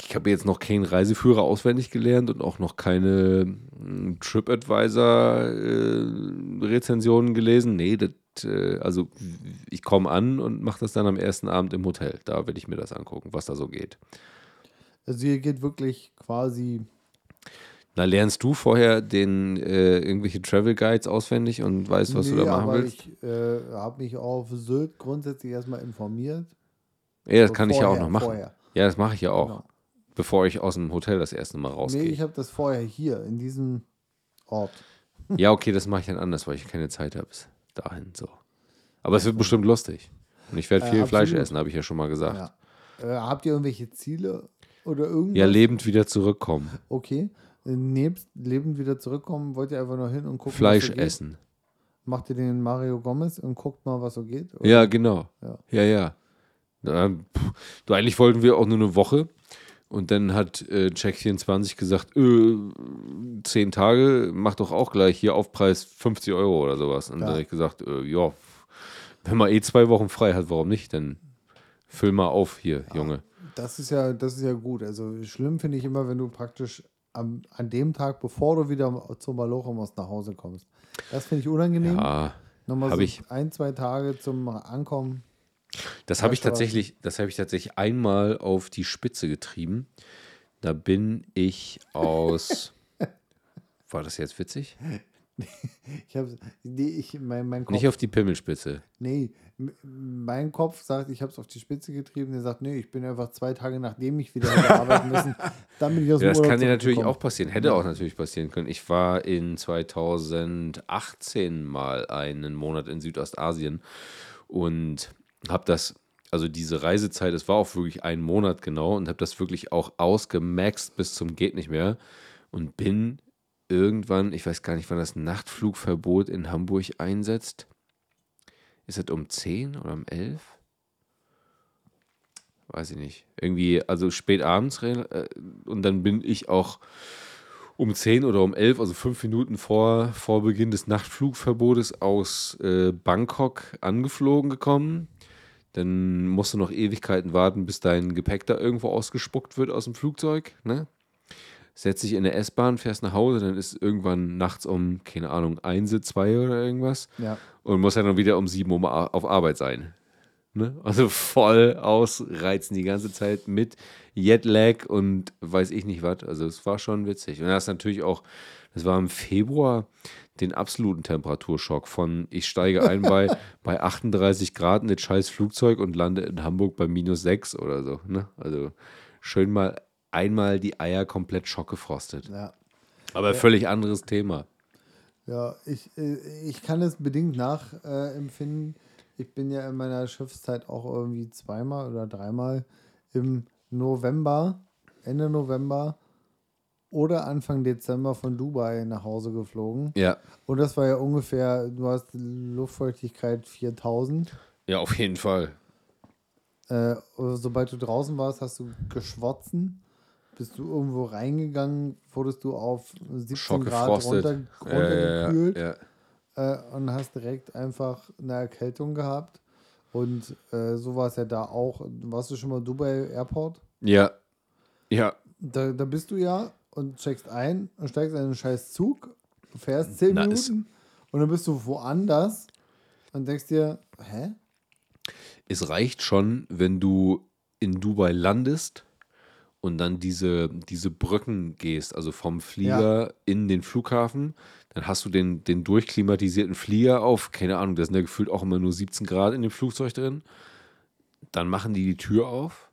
ich habe jetzt noch keinen Reiseführer auswendig gelernt und auch noch keine mm, TripAdvisor-Rezensionen gelesen. Nee, das, äh, also ich komme an und mache das dann am ersten Abend im Hotel. Da werde ich mir das angucken, was da so geht. Also hier geht wirklich quasi. Na, lernst du vorher den äh, irgendwelche Travel Guides auswendig und weißt, was du da machen aber willst? ich äh, habe mich auf Sylt grundsätzlich erstmal informiert. Ja, das kann ich ja auch Vorher, noch machen. Vorher. Ja, das mache ich ja auch, Genau. bevor ich aus dem Hotel das erste Mal rausgehe. Nee, ich habe das vorher hier, in diesem Ort. Ja, okay, das mache ich dann anders, weil ich keine Zeit habe bis dahin. So. Aber es wird bestimmt lustig. Und ich werde Äh, viel Fleisch absolut. essen, habe ich ja schon mal gesagt. Ja. Äh, habt ihr irgendwelche Ziele oder irgendwas? Ja, lebend wieder zurückkommen. Okay. Nebst lebend wieder zurückkommen, wollt ihr einfach nur hin und gucken, Fleisch was so geht? essen. Macht ihr den Mario Gomez und guckt mal, was so geht? Oder? Ja, genau. Ja. Ja, ja. Na, pff, du, eigentlich wollten wir auch nur eine Woche. Und dann hat äh, Check24 gesagt, äh, zehn Tage, mach doch auch gleich hier Aufpreis 50 Euro oder sowas. Und Ja. dann habe ich gesagt, äh, ja, wenn man eh zwei Wochen frei hat, warum nicht? Dann füll mal auf hier, Junge. Das ist ja, das ist ja gut. Also schlimm finde ich immer, wenn du praktisch am, an dem Tag, bevor du wieder zum Maloche musst, nach Hause kommst. Das finde ich unangenehm. Ja, Nochmal so ich- ein, zwei Tage zum Ankommen. Das habe ich tatsächlich, das habe ich tatsächlich einmal auf die Spitze getrieben. Da bin ich aus. War das jetzt witzig? Ich habe, nee, ich, mein, mein Kopf, Nicht auf die Pimmelspitze. nee, mein Kopf sagt, ich habe es auf die Spitze getrieben. Der sagt, nee, ich bin einfach zwei Tage, nachdem ich wieder hätte arbeiten müssen, dann bin ich aus dem Ja, das Urlaub kann dir natürlich auch passieren. Hätte auch natürlich passieren können. Ich war in 2018 mal einen Monat in Südostasien und habe das, also diese Reisezeit, es war auch wirklich ein Monat genau und habe das wirklich auch ausgemaxt bis zum geht nicht mehr und bin irgendwann, ich weiß gar nicht, wann das Nachtflugverbot in Hamburg einsetzt. Ist das um 10 oder um 11? Weiß ich nicht. Irgendwie, also spät abends äh, und dann bin ich auch um 10 oder um 11, also fünf Minuten vor, vor Beginn des Nachtflugverbotes aus äh, Bangkok angeflogen gekommen. Dann musst du noch Ewigkeiten warten, bis dein Gepäck da irgendwo ausgespuckt wird aus dem Flugzeug. Ne? Setz dich in der S-Bahn, fährst nach Hause, dann ist irgendwann nachts um, keine Ahnung, 1, 2 oder irgendwas. Ja. Und muss ja dann wieder um 7 Uhr auf Arbeit sein. Ne? Also voll ausreizen die ganze Zeit mit Jetlag und weiß ich nicht was. Also es war schon witzig. Und das ist natürlich auch, das war im Februar den absoluten Temperaturschock von ich steige ein bei, bei 38 Grad in das scheiß Flugzeug und lande in Hamburg bei minus 6 oder so. Ne? Also schön mal einmal die Eier komplett schockgefrostet. Ja. Aber völlig anderes Thema. Ja, ich, äh, ich kann es bedingt nachempfinden. Ich bin ja in meiner Schiffszeit auch irgendwie zweimal oder dreimal im November, Ende November oder Anfang Dezember von Dubai nach Hause geflogen. Ja. Und das war ja ungefähr, du hast Luftfeuchtigkeit 4000. Ja, auf jeden Fall. Äh, sobald du draußen warst, hast du geschwotzen. Bist du irgendwo reingegangen, wurdest du auf 17 Grad runter, Ja, ja, ja, runtergekühlt äh, und hast direkt einfach eine Erkältung gehabt. Und äh, so war es ja da auch. Warst du schon mal Dubai Airport? Ja. Ja. Da, da bist du ja und checkst ein und steigst in einen scheiß Zug, fährst 10 Nice. Minuten und dann bist du woanders und denkst dir, hä? Es reicht schon, wenn du in Dubai landest und dann diese, diese Brücken gehst, also vom Flieger in den Flughafen. Dann hast du den, den durchklimatisierten Flieger auf, keine Ahnung, da sind ja gefühlt auch immer nur 17 Grad in dem Flugzeug drin. Dann machen die die Tür auf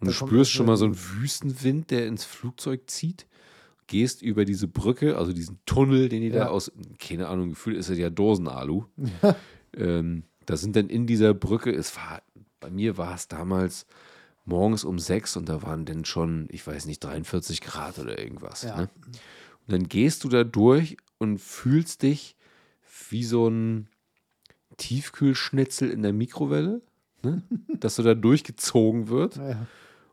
und Da du spürst schon mal so einen Wüstenwind, der ins Flugzeug zieht. Gehst über diese Brücke, also diesen Tunnel, den die Ja. da aus, keine Ahnung, gefühlt ist das ja Dosenalu. Ähm, da sind dann in dieser Brücke, es war, bei mir war es damals morgens um sechs und da waren dann schon, ich weiß nicht, 43 Grad oder irgendwas. Ja. Ne? Und dann gehst du da durch und fühlst dich wie so ein Tiefkühlschnitzel in der Mikrowelle, ne? dass du da durchgezogen wird. Naja.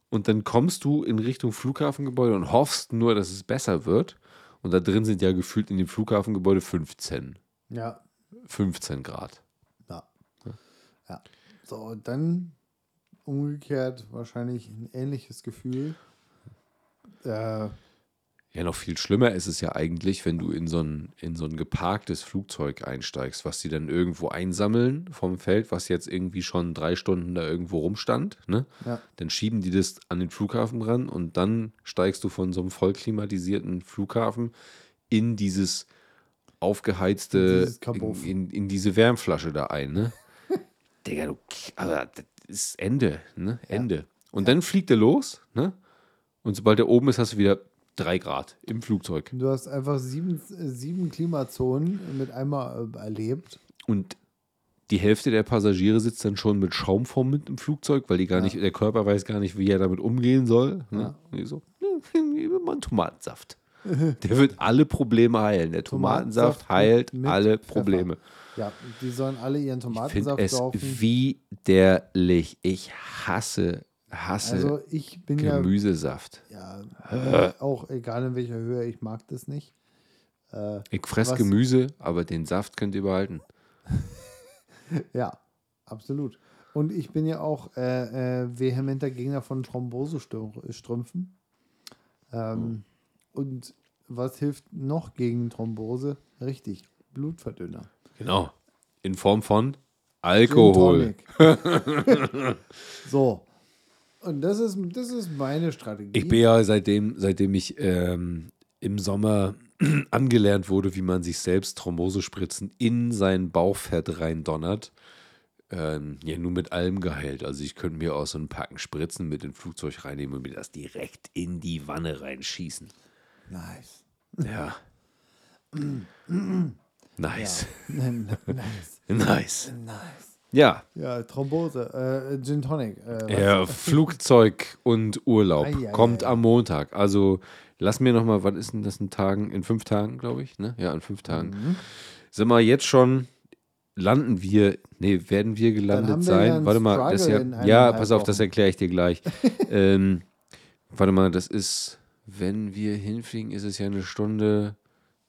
Und dann kommst du in Richtung Flughafengebäude und hoffst nur, dass es besser wird. Und da drin sind ja gefühlt in dem Flughafengebäude 15. Ja. 15 Grad. Ja. ja. So, und dann umgekehrt wahrscheinlich ein ähnliches Gefühl. Äh, Ja, noch viel schlimmer ist es ja eigentlich, wenn du in so ein, in so ein geparktes Flugzeug einsteigst, was die dann irgendwo einsammeln vom Feld, was jetzt irgendwie schon drei Stunden da irgendwo rumstand. Ne? ja. Dann schieben die das an den Flughafen ran und dann steigst du von so einem voll klimatisierten Flughafen in dieses aufgeheizte, In dieses in, in, in diese Wärmflasche da ein. Ne? Digga, du, das ist Ende, ne? Ende. Und dann fliegt er los, ne? Und sobald er oben ist, hast du wieder drei Grad im Flugzeug. Du hast einfach sieben, sieben Klimazonen mit einmal äh, erlebt. Und die Hälfte der Passagiere sitzt dann schon mit Schaumform mit im Flugzeug, weil die gar Ja. nicht, der Körper weiß gar nicht, wie er damit umgehen soll. Ne? Ja. Und die so, nehmen mal einen Tomatensaft. Der wird alle Probleme heilen. Der Tomatensaft Tomatensaft heilt mit- mit alle Pfeffer. Probleme. Ja, die sollen alle ihren Ich Tomatensaft es saufen. widerlich. Ich hasse, hasse Also ich bin ja, Gemüsesaft. ja äh, auch egal in welcher Höhe, ich mag das nicht. Äh, Ich fress Gemüse, aber den Saft könnt ihr behalten. ja, absolut. Und ich bin ja auch äh, äh, vehementer Gegner von Thrombosestrümpfen. Ähm, Und was hilft noch gegen Thrombose? Richtig, Blutverdünner. Genau. In Form von Alkohol. So. Und das ist, das ist meine Strategie. Ich bin ja seitdem, seitdem ich ähm, im Sommer angelernt wurde, wie man sich selbst Thrombosespritzen in sein Bauchfett reindonnert, ähm, ja nur mit allem geheilt. Also ich könnte mir auch so ein Packen Spritzen mit ins Flugzeug reinnehmen und mir das direkt in die Wanne reinschießen. Nice. Ja. nice. nice. Nice. Nice. Ja. Ja, Thrombose, äh, Gin Tonic. Äh, Ja, Flugzeug und Urlaub Ei, ei, kommt ei. am Montag. Also lass mir noch mal, wann ist denn das in Tagen? In fünf Tagen, glaube ich. Ne? Ja, in fünf Tagen. Mhm. Sind wir jetzt schon, landen wir, nee, werden wir gelandet wir sein? ja Warte mal, das Struggle ja, ja, pass auf, das erkläre ich dir gleich. ähm, warte mal, das ist, wenn wir hinfliegen, ist es ja eine Stunde,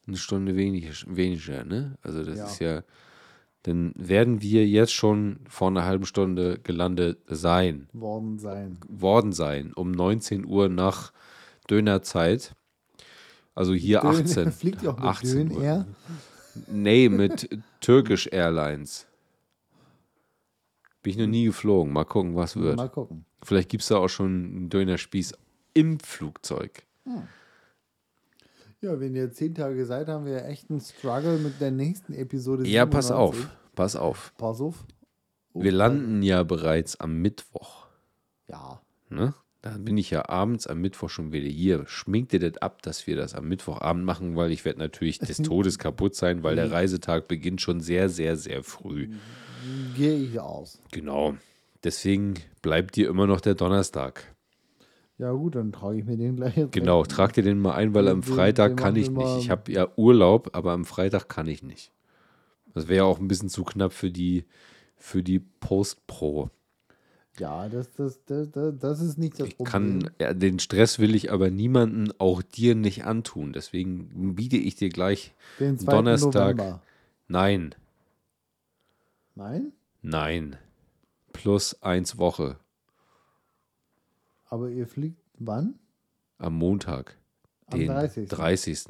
eine Stunde weniger, weniger ne? Also das Ja. ist ja, dann werden wir jetzt schon vor einer halben Stunde gelandet sein worden sein. worden sein, um 19 Uhr nach Dönerzeit. Also hier Dön- 18. Fliegt ihr auch mit 18 Dön. Air? Nee, mit Turkish Airlines. Bin ich noch nie geflogen. Mal gucken, was wird. Mal gucken. Vielleicht gibt es da auch schon einen Dönerspieß im Flugzeug. Ja, wenn ihr zehn Tage seid, haben wir echt einen Struggle mit der nächsten Episode. Ja, pass 97. auf. Pass auf. Pass auf. Oh, Wir landen ja bereits am Mittwoch. Ja. Ne? Da bin ich ja abends am Mittwoch schon wieder hier. Schminkt dir das ab, dass wir das am Mittwochabend machen, weil ich werde natürlich des Todes kaputt sein, weil der Reisetag beginnt schon sehr, sehr, sehr früh. Gehe ich aus. Genau. Deswegen bleibt dir immer noch der Donnerstag. Ja, gut, dann trage ich mir den gleich jetzt. Genau, trag dir den mal ein, weil am Freitag den kann ich nicht. Ich habe ja Urlaub, aber am Freitag kann ich nicht. Das wäre ja auch ein bisschen zu knapp für die, für die Post-Pro. Ja, das, das, das, das, ist nicht das Ich Problem. kann, ja, den Stress will ich aber niemanden, auch dir nicht antun. Deswegen biete ich dir gleich den 2. Donnerstag. November. Nein, Nein? nein. Plus eins Woche Aber ihr fliegt wann? am Montag. Am Den 30.. 30.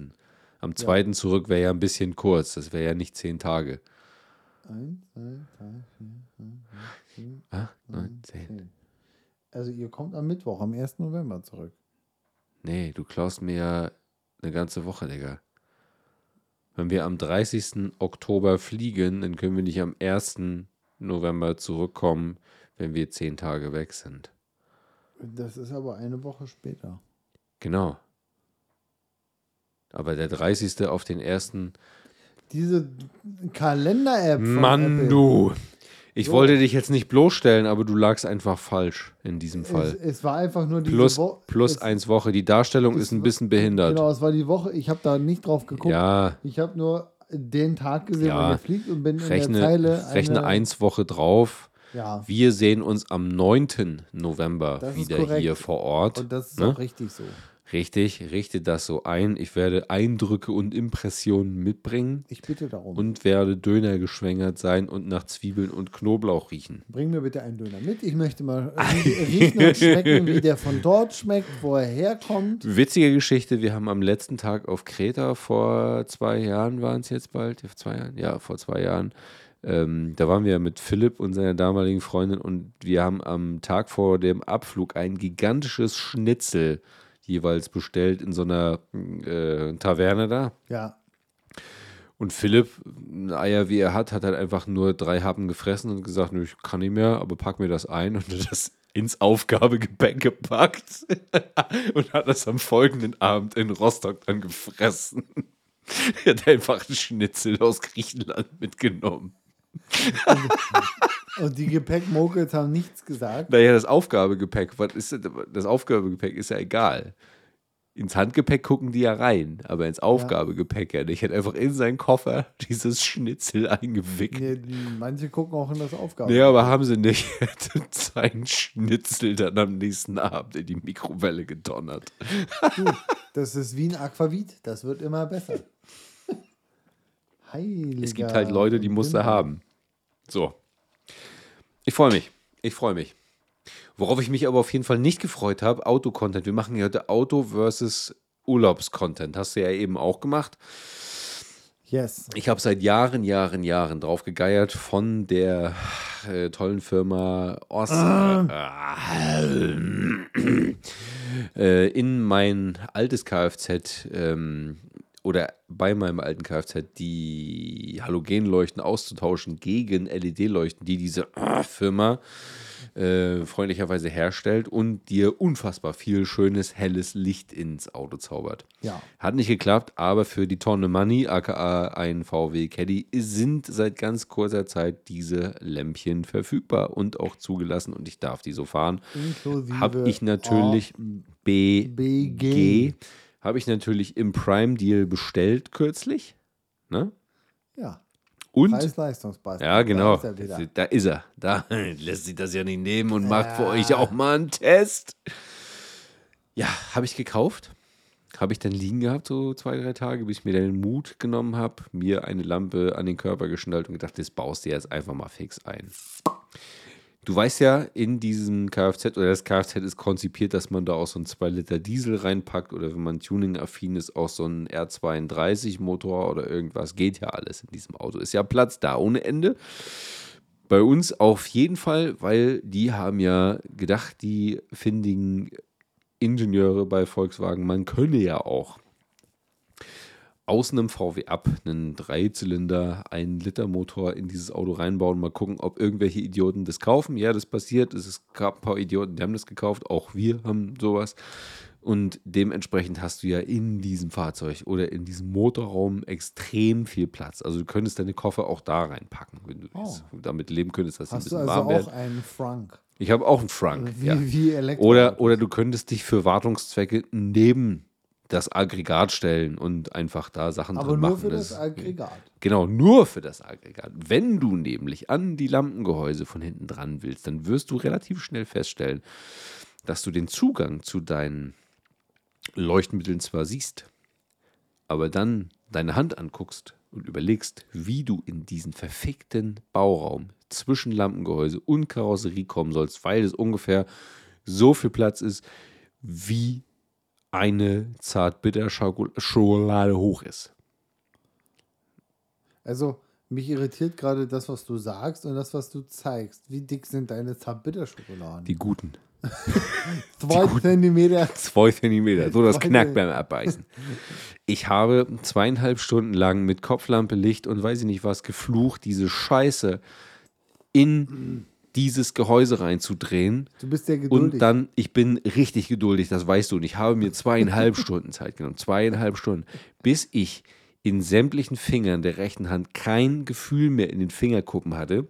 Am zweiten zurück wäre ja ein bisschen kurz. Das wäre ja nicht zehn Tage. Eins, zwei, drei, vier, fünf, sechs, sieben, Ah, neun, neun, zehn. zehn. Also ihr kommt am Mittwoch, am 1. November zurück. Nee, du klaust mir ja eine ganze Woche, Digga. Wenn wir am 30. Oktober fliegen, dann können wir nicht am 1. November zurückkommen, wenn wir zehn Tage weg sind. Das ist aber eine Woche später. Genau. Aber der 30. auf den 1. Diese Kalender-App. Mann, Apple, du. Ich So. wollte dich jetzt nicht bloßstellen, aber du lagst einfach falsch in diesem Es, Fall. es war einfach nur Plus, Woche. plus es, eins Woche. Die Darstellung es ist ein bisschen behindert. Genau, es war die Woche. Ich habe da nicht drauf geguckt. Ja, Ich habe nur den Tag gesehen, Ja, wann er fliegt und bin in der rechne, Zeile. rechne eine- eins Woche drauf. Ja, Wir sehen uns am 9. November Das wieder hier vor Ort. und das ist ne? auch richtig so. Richtig, richte das so ein. Ich werde Eindrücke und Impressionen mitbringen Ich bitte darum. und werde Döner geschwängert sein und nach Zwiebeln und Knoblauch riechen. Bring mir bitte einen Döner mit. Ich möchte mal riechen und schmecken, wie der von dort schmeckt, wo er herkommt. Witzige Geschichte, wir haben am letzten Tag auf Kreta vor zwei Jahren, waren es jetzt bald, vor zwei Jahren, ja, vor zwei Jahren, ähm, da waren wir mit Philipp und seiner damaligen Freundin und wir haben am Tag vor dem Abflug ein gigantisches Schnitzel jeweils bestellt in so einer äh, Taverne da. Ja, Und Philipp, ein Eier wie er hat, hat halt einfach nur drei Happen gefressen und gesagt, "Nö, ich kann nicht mehr, aber pack mir das ein und hat das ins Aufgabegepäck gepackt und hat das am folgenden Abend in Rostock dann gefressen. Er hat einfach einen Schnitzel aus Griechenland mitgenommen. Und die Gepäckmogels haben nichts gesagt. Naja, das Aufgabegepäck, was ist das? das Aufgabegepäck ist ja egal. Ins Handgepäck gucken die ja rein, aber ins Aufgabegepäck ja nicht. Er hat einfach in seinen Koffer dieses Schnitzel eingewickelt. Nee, manche gucken auch in das Aufgaben. Nee, aber haben sie nicht. Er hat seinen Schnitzel dann am nächsten Abend in die Mikrowelle gedonnert. Du, das ist wie ein Aquavit. Das wird immer besser. Heiliger. Es gibt halt Leute, die musst du haben. So. Ich freue mich. Ich freue mich. Worauf ich mich aber auf jeden Fall nicht gefreut habe, Auto-Content. Wir machen ja heute Auto versus Urlaubs-Content. Hast du ja eben auch gemacht. Yes. Ich habe seit Jahren, Jahren, Jahren drauf gegeiert von der äh, tollen Firma Os äh, in mein altes Kfz ähm, oder bei meinem alten Kfz die Halogenleuchten auszutauschen gegen LED-Leuchten, die diese Firma äh, freundlicherweise herstellt und dir unfassbar viel schönes, helles Licht ins Auto zaubert. Ja. Hat nicht geklappt, aber für die Tonne Money, aka ein VW Caddy, sind seit ganz kurzer Zeit diese Lämpchen verfügbar und auch zugelassen und ich darf die so fahren. Inklusive Habe ich natürlich B BG. Habe ich natürlich im Prime Deal bestellt kürzlich. Ne? Ja. Und Preis-Leistungspreis. ja, genau. Da ist er. Da ist er. Da lässt sich das ja nicht nehmen und macht für euch auch mal einen Test. Ja, habe ich gekauft. Habe ich dann liegen gehabt, so zwei, drei Tage, bis ich mir den Mut genommen habe, mir eine Lampe an den Körper geschnallt und gedacht, das baust du jetzt einfach mal fix ein. Du weißt ja, in diesem Kfz oder das Kfz ist konzipiert, dass man da auch so einen 2 Liter Diesel reinpackt oder wenn man tuning-affin ist, auch so einen R32-Motor oder irgendwas. Geht ja alles in diesem Auto. Ist ja Platz da ohne Ende. Bei uns auf jeden Fall, weil die haben ja gedacht, die findigen Ingenieure bei Volkswagen, man könne ja auch aus einem VW ab einen Dreizylinder, 1 Liter Motor in dieses Auto reinbauen, mal gucken, ob irgendwelche Idioten das kaufen. Ja, das passiert. Es gab ein paar Idioten, die haben das gekauft. Auch wir haben sowas. Und dementsprechend hast du ja in diesem Fahrzeug oder in diesem Motorraum extrem viel Platz. Also du könntest deine Koffer auch da reinpacken, wenn du Oh. damit leben könntest, dass sie ein Hast du bisschen also warm werden. auch einen Frank? Ich habe auch einen Frank. Wie, ja. wie Elektro. Oder, oder du könntest dich für Wartungszwecke neben das Aggregat stellen und einfach da Sachen Aber drin nur machen. für das ist- Aggregat. Genau, nur für das Aggregat. Wenn du nämlich an die Lampengehäuse von hinten dran willst, dann wirst du relativ schnell feststellen, dass du den Zugang zu deinen Leuchtmitteln zwar siehst, aber dann deine Hand anguckst und überlegst, wie du in diesen verfickten Bauraum zwischen Lampengehäuse und Karosserie kommen sollst, weil es ungefähr so viel Platz ist, wie eine Zartbitterschokolade hoch ist. Also, mich irritiert gerade das, was du sagst und das, was du zeigst. Wie dick sind deine Zartbitterschokoladen? Die guten. Zwei Zentimeter. Zwei Zentimeter, so das Zwei knackt beim Abbeißen. Ich habe zweieinhalb Stunden lang mit Kopflampe, Licht und weiß ich nicht was geflucht, diese Scheiße in dieses Gehäuse reinzudrehen. Du bist ja geduldig. Und dann, ich bin richtig geduldig, das weißt du. Und ich habe mir zweieinhalb Stunden Zeit genommen. Zweieinhalb Stunden. Bis ich in sämtlichen Fingern der rechten Hand kein Gefühl mehr in den Fingerkuppen hatte.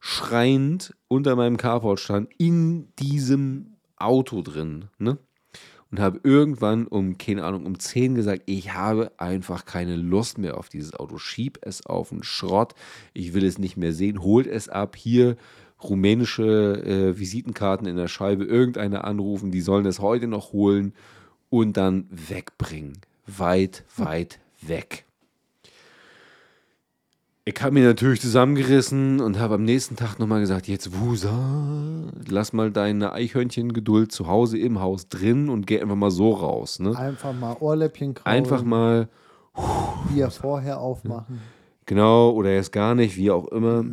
Schreiend unter meinem Carport stand, in diesem Auto drin. Ne? Und habe irgendwann um, keine Ahnung, um 10 gesagt, ich habe einfach keine Lust mehr auf dieses Auto. Schieb es auf den Schrott. Ich will es nicht mehr sehen. Holt es ab. Hier rumänische äh, Visitenkarten in der Scheibe. Irgendeine anrufen. Die sollen es heute noch holen und dann wegbringen. Weit, weit weg. Ich habe mich natürlich zusammengerissen und habe am nächsten Tag nochmal gesagt, jetzt Wusa, lass mal deine Eichhörnchen-Geduld zu Hause im Haus drin und geh einfach mal so raus. Ne? Einfach mal Ohrläppchen kraulen. Einfach mal, Bier vorher aufmachen. genau, oder erst gar nicht, wie auch immer.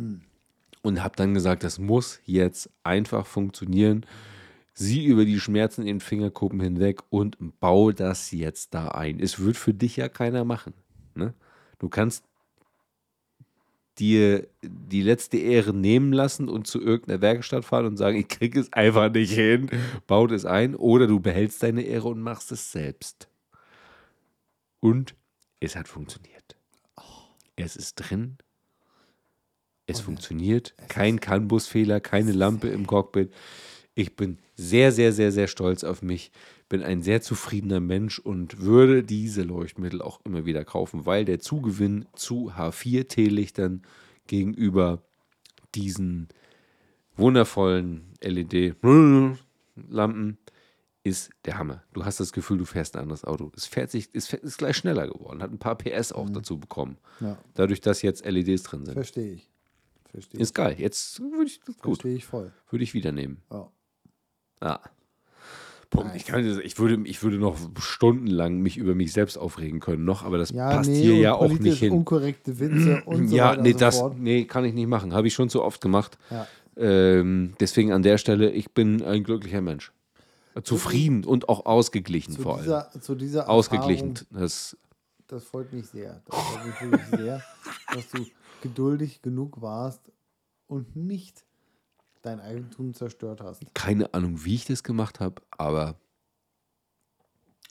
Und habe dann gesagt, das muss jetzt einfach funktionieren. Sieh über die Schmerzen in den Fingerkuppen hinweg und bau das jetzt da ein. Es wird für dich ja keiner machen. Ne? Du kannst dir die letzte Ehre nehmen lassen und zu irgendeiner Werkstatt fahren und sagen, ich kriege es einfach nicht hin, baut es ein, oder du behältst deine Ehre und machst es selbst. Und es hat funktioniert. Es ist drin. Es funktioniert. Kein CAN-Bus-Fehler, keine Lampe im Cockpit. Ich bin sehr, sehr, sehr, sehr stolz auf mich. Bin ein sehr zufriedener Mensch und würde diese Leuchtmittel auch immer wieder kaufen, weil der Zugewinn zu H4-Teelichtern gegenüber diesen wundervollen LED-Lampen ist der Hammer. Du hast das Gefühl, du fährst ein anderes Auto. Es fährt sich, es fährt, ist gleich schneller geworden, hat ein paar PS auch dazu bekommen. Ja, Dadurch, dass jetzt LEDs drin sind. verstehe ich. Verstehe. Ist geil. Jetzt würde ich das gut. Verstehe ich voll. Würde ich wieder nehmen. Ja. Ah. Punkt. Ich, kann, ich, würde, ich würde noch stundenlang mich über mich selbst aufregen können, noch, aber das Ja, passt nee, hier ja auch nicht hin. unkorrekte Witze und so ja, nee, so das fort. nee, kann ich nicht machen. Habe ich schon zu oft gemacht. Ja. Ähm, deswegen an der Stelle, ich bin ein glücklicher Mensch. Zufrieden und auch ausgeglichen Zu vor allem. dieser, zu dieser Ausgeglichen. Erfahrung, Das, das freut mich sehr. Das freut mich wirklich sehr, dass du geduldig genug warst und nicht dein Eigentum zerstört hast. keine Ahnung, wie ich das gemacht habe, aber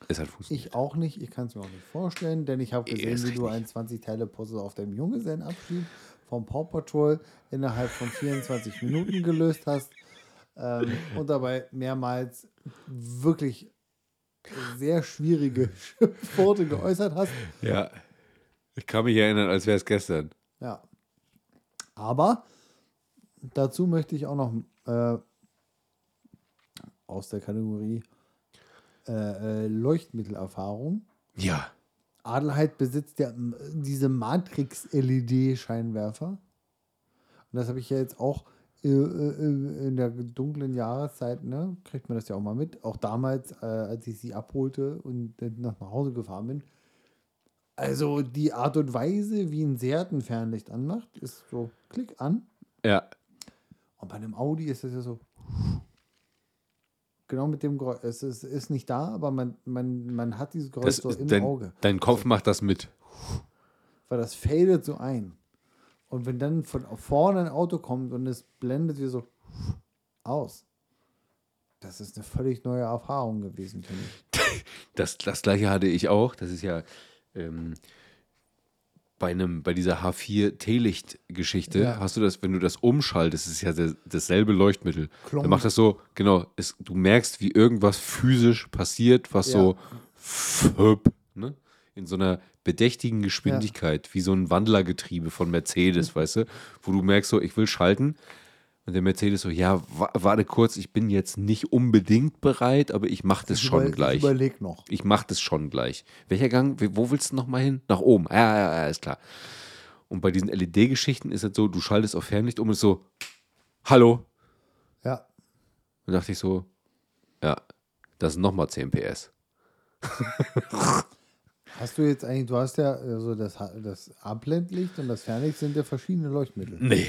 es hat funktioniert. Ich auch nicht, ich kann es mir auch nicht vorstellen, denn ich habe gesehen, wie du einen 20-Teile-Puzzle auf deinem Junggesellenabschied vom Paw Patrol innerhalb von 24 Minuten gelöst hast ähm, und dabei mehrmals wirklich sehr schwierige Worte geäußert hast. Ja. Ich kann mich erinnern, als wäre es gestern. Ja. Aber dazu möchte ich auch noch äh, aus der Kategorie äh, äh, Leuchtmittelerfahrung. Ja. Adelheid besitzt ja diese Matrix-LED-Scheinwerfer. Und das habe ich ja jetzt auch äh, äh, in der dunklen Jahreszeit, ne, kriegt man das ja auch mal mit. Auch damals, als ich sie abholte und nach Hause gefahren bin. Also die Art und Weise, wie ein Seat ein Fernlicht anmacht, ist so Klick an. Ja. Und bei einem Audi ist das ja so. Genau mit dem Geräusch. Es ist, ist nicht da, aber man, man, man hat dieses Geräusch Das so im dein, Auge. dein Kopf macht das mit. Weil das fadet so ein. Und wenn dann von vorne ein Auto kommt und es blendet wie so aus. Das ist eine völlig neue Erfahrung gewesen, finde ich. Das, das gleiche hatte ich auch. Das ist ja ähm, bei einem, bei dieser H4-Teelicht-Geschichte Ja. hast du das, wenn du das umschaltest, ist ja das, dasselbe Leuchtmittel. Klonk. Dann macht das so, genau, es, du merkst, wie irgendwas physisch passiert, was Ja. so föp, ne? in so einer bedächtigen Geschwindigkeit, wie so ein Wandlergetriebe von Mercedes, weißt du, wo du merkst so, ich will schalten. Und der Mercedes so, ja, wa warte kurz, ich bin jetzt nicht unbedingt bereit, aber ich mache das Ich schon über- gleich. Ich überleg noch. Ich mache das schon gleich. Welcher Gang? Wo willst du nochmal hin? Nach oben. Ja, ja, ja, ist klar. Und bei diesen LED-Geschichten ist es so, du schaltest auf Fernlicht um und ist so, hallo. Ja. Und dachte ich so, ja, das sind nochmal 10 PS. Hast du jetzt eigentlich, du hast ja also das, das Abblendlicht und das Fernlicht sind ja verschiedene Leuchtmittel. Nee.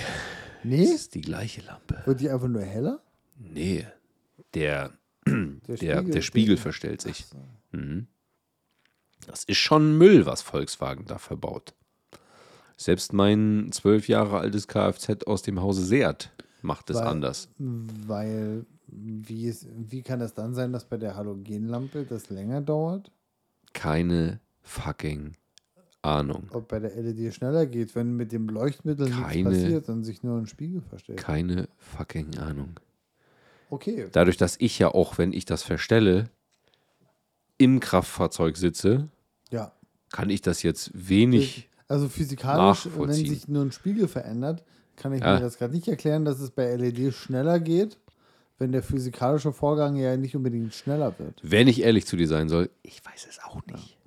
Nee? Das ist die gleiche Lampe. Wird die einfach nur heller? Nee. Der, Der der, der Spiegel verstellt sich. Mhm. Das ist schon Müll, was Volkswagen da verbaut. Selbst mein zwölf Jahre altes Kfz aus dem Hause Seat macht es Weil- anders. Weil, wie, ist, wie kann das dann sein, dass bei der Halogenlampe das länger dauert? Keine fucking Ahnung. Ob bei der LED schneller geht, wenn mit dem Leuchtmittel Keine- nichts passiert und sich nur ein Spiegel verstellt. Keine fucking Ahnung. Okay. Dadurch, dass ich ja auch, wenn ich das verstelle, im Kraftfahrzeug sitze, Ja. kann ich das jetzt wenig. Also physikalisch, wenn sich nur ein Spiegel verändert, kann ich Ja. mir das gerade nicht erklären, dass es bei LED schneller geht, wenn der physikalische Vorgang ja nicht unbedingt schneller wird. Wenn ich ehrlich zu dir sein soll, ich weiß es auch nicht.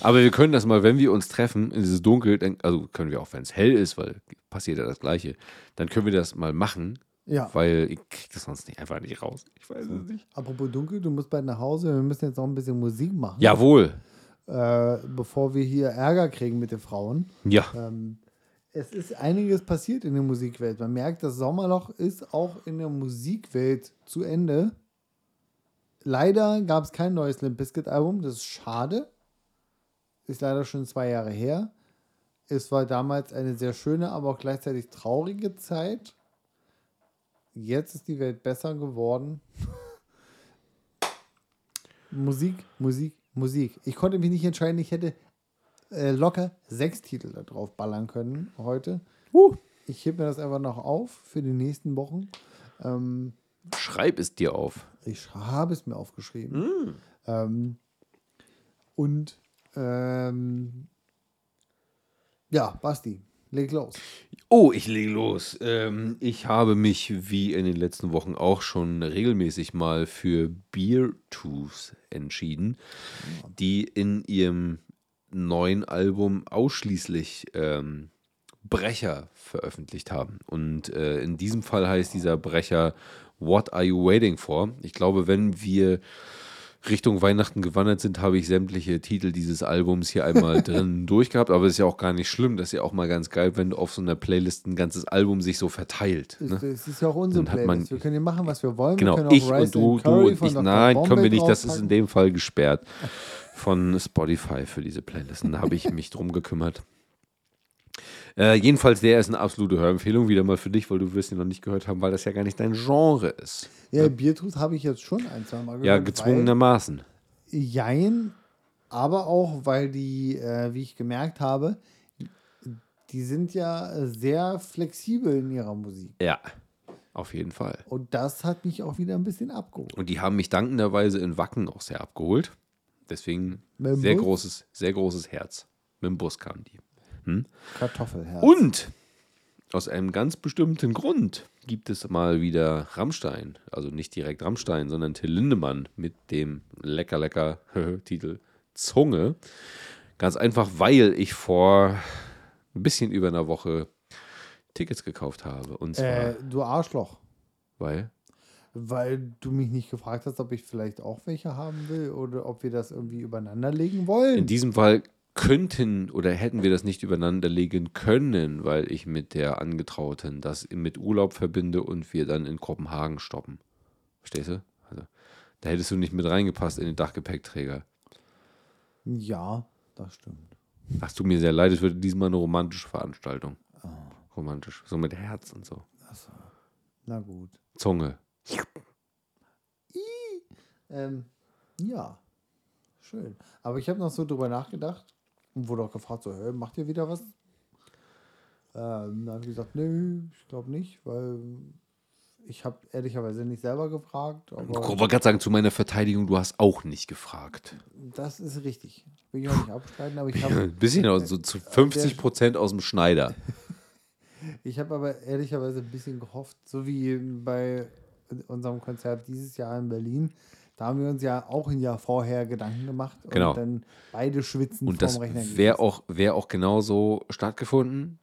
Aber wir können das mal, wenn wir uns treffen, in dieses Dunkel, also können wir auch, wenn es hell ist, weil passiert ja das Gleiche, dann können wir das mal machen, Ja. weil ich krieg das sonst nicht einfach nicht raus. Ich weiß es nicht. Apropos dunkel, du musst bald nach Hause. Wir müssen jetzt noch ein bisschen Musik machen, Jawohl. äh, bevor wir hier Ärger kriegen mit den Frauen. Ja. Ähm, es ist einiges passiert in der Musikwelt. Man merkt, das Sommerloch ist auch in der Musikwelt zu Ende. Leider gab es kein neues Limp Bizkit Album. Das ist schade. Ist leider schon zwei Jahre her. Es war damals eine sehr schöne, aber auch gleichzeitig traurige Zeit. Jetzt ist die Welt besser geworden. Musik, Musik, Musik. Ich konnte mich nicht entscheiden. Ich hätte äh, locker sechs Titel da drauf ballern können heute. Ich heb mir das einfach noch auf für die nächsten Wochen. Ähm, Schreib es dir auf. ich habe es mir aufgeschrieben. Ähm, und ähm, ja, Basti, leg los. Oh, ich lege los. Ähm, ich habe mich, wie in den letzten Wochen auch schon regelmäßig mal für Beer Tooth entschieden, die in ihrem neuen Album ausschließlich ähm, Brecher veröffentlicht haben. Und äh, in diesem Fall heißt dieser Brecher What Are You Waiting For? Ich glaube, wenn wir Richtung Weihnachten gewandert sind, habe ich sämtliche Titel dieses Albums hier einmal drin durchgehabt. Aber es ist ja auch gar nicht schlimm. Das ist ja auch mal ganz geil, wenn du auf so einer Playlist ein ganzes Album sich so verteilt. Es, Ne? es ist ja auch unsere hat man- Playlist. wir können hier machen, was wir wollen. wir Genau, auch ich und du, du und ich. Nein, können wir nicht. Das ist in dem Fall gesperrt von Spotify für diese Playlisten. Da habe ich mich drum gekümmert. Äh, jedenfalls, der ist eine absolute Hörempfehlung. Wieder mal für dich, weil du wirst ihn noch nicht gehört haben, weil das ja gar nicht dein Genre ist. Ja, Biertooth habe ich jetzt schon ein, zwei Mal gehört. Ja, gezwungenermaßen. Jein, aber auch, weil die, äh, wie ich gemerkt habe, die sind ja sehr flexibel in ihrer Musik. Ja, auf jeden Fall. Und das hat mich auch wieder ein bisschen abgeholt. Und die haben mich dankenderweise in Wacken auch sehr abgeholt. Deswegen sehr Bus? großes, sehr großes Herz. Mit dem Bus kamen die. Kartoffelherz. Und aus einem ganz bestimmten Grund gibt es mal wieder Rammstein. Also nicht direkt Rammstein, sondern Till Lindemann mit dem lecker, lecker Titel Zunge. Ganz einfach, weil ich vor ein bisschen über einer Woche Tickets gekauft habe. Und zwar, Äh, du Arschloch. weil. Weil du mich nicht gefragt hast, ob ich vielleicht auch welche haben will oder ob wir das irgendwie übereinander legen wollen. In diesem Fall könnten oder hätten wir das nicht übereinander legen können, weil ich mit der Angetrauten das mit Urlaub verbinde und wir dann in Kopenhagen stoppen. Verstehst du? Also, da hättest du nicht mit reingepasst in den Dachgepäckträger. ja, das stimmt. Ach, tut mir sehr leid, es wird diesmal eine romantische Veranstaltung. Romantisch. So mit Herz und so. Na gut. Zunge. Ähm, ja, schön. Aber ich habe noch so drüber nachgedacht. Und wurde auch gefragt, so, hey, macht ihr wieder was? Ähm, dann habe ich gesagt, nee, ich glaube nicht, weil ich habe ehrlicherweise nicht selber gefragt. Ich Aber wollte gerade sagen, zu meiner Verteidigung, du hast auch nicht gefragt. das ist richtig. Will ich auch nicht abstreiten, aber ich habe Ein bisschen aus, so zu 50 Prozent aus dem Schneider. Ich habe aber ehrlicherweise ein bisschen gehofft, so wie bei unserem Konzert dieses Jahr in Berlin. Da haben wir uns ja auch ein Jahr vorher Gedanken gemacht Genau. und dann beide schwitzend Und das wäre auch, wär auch genauso stattgefunden,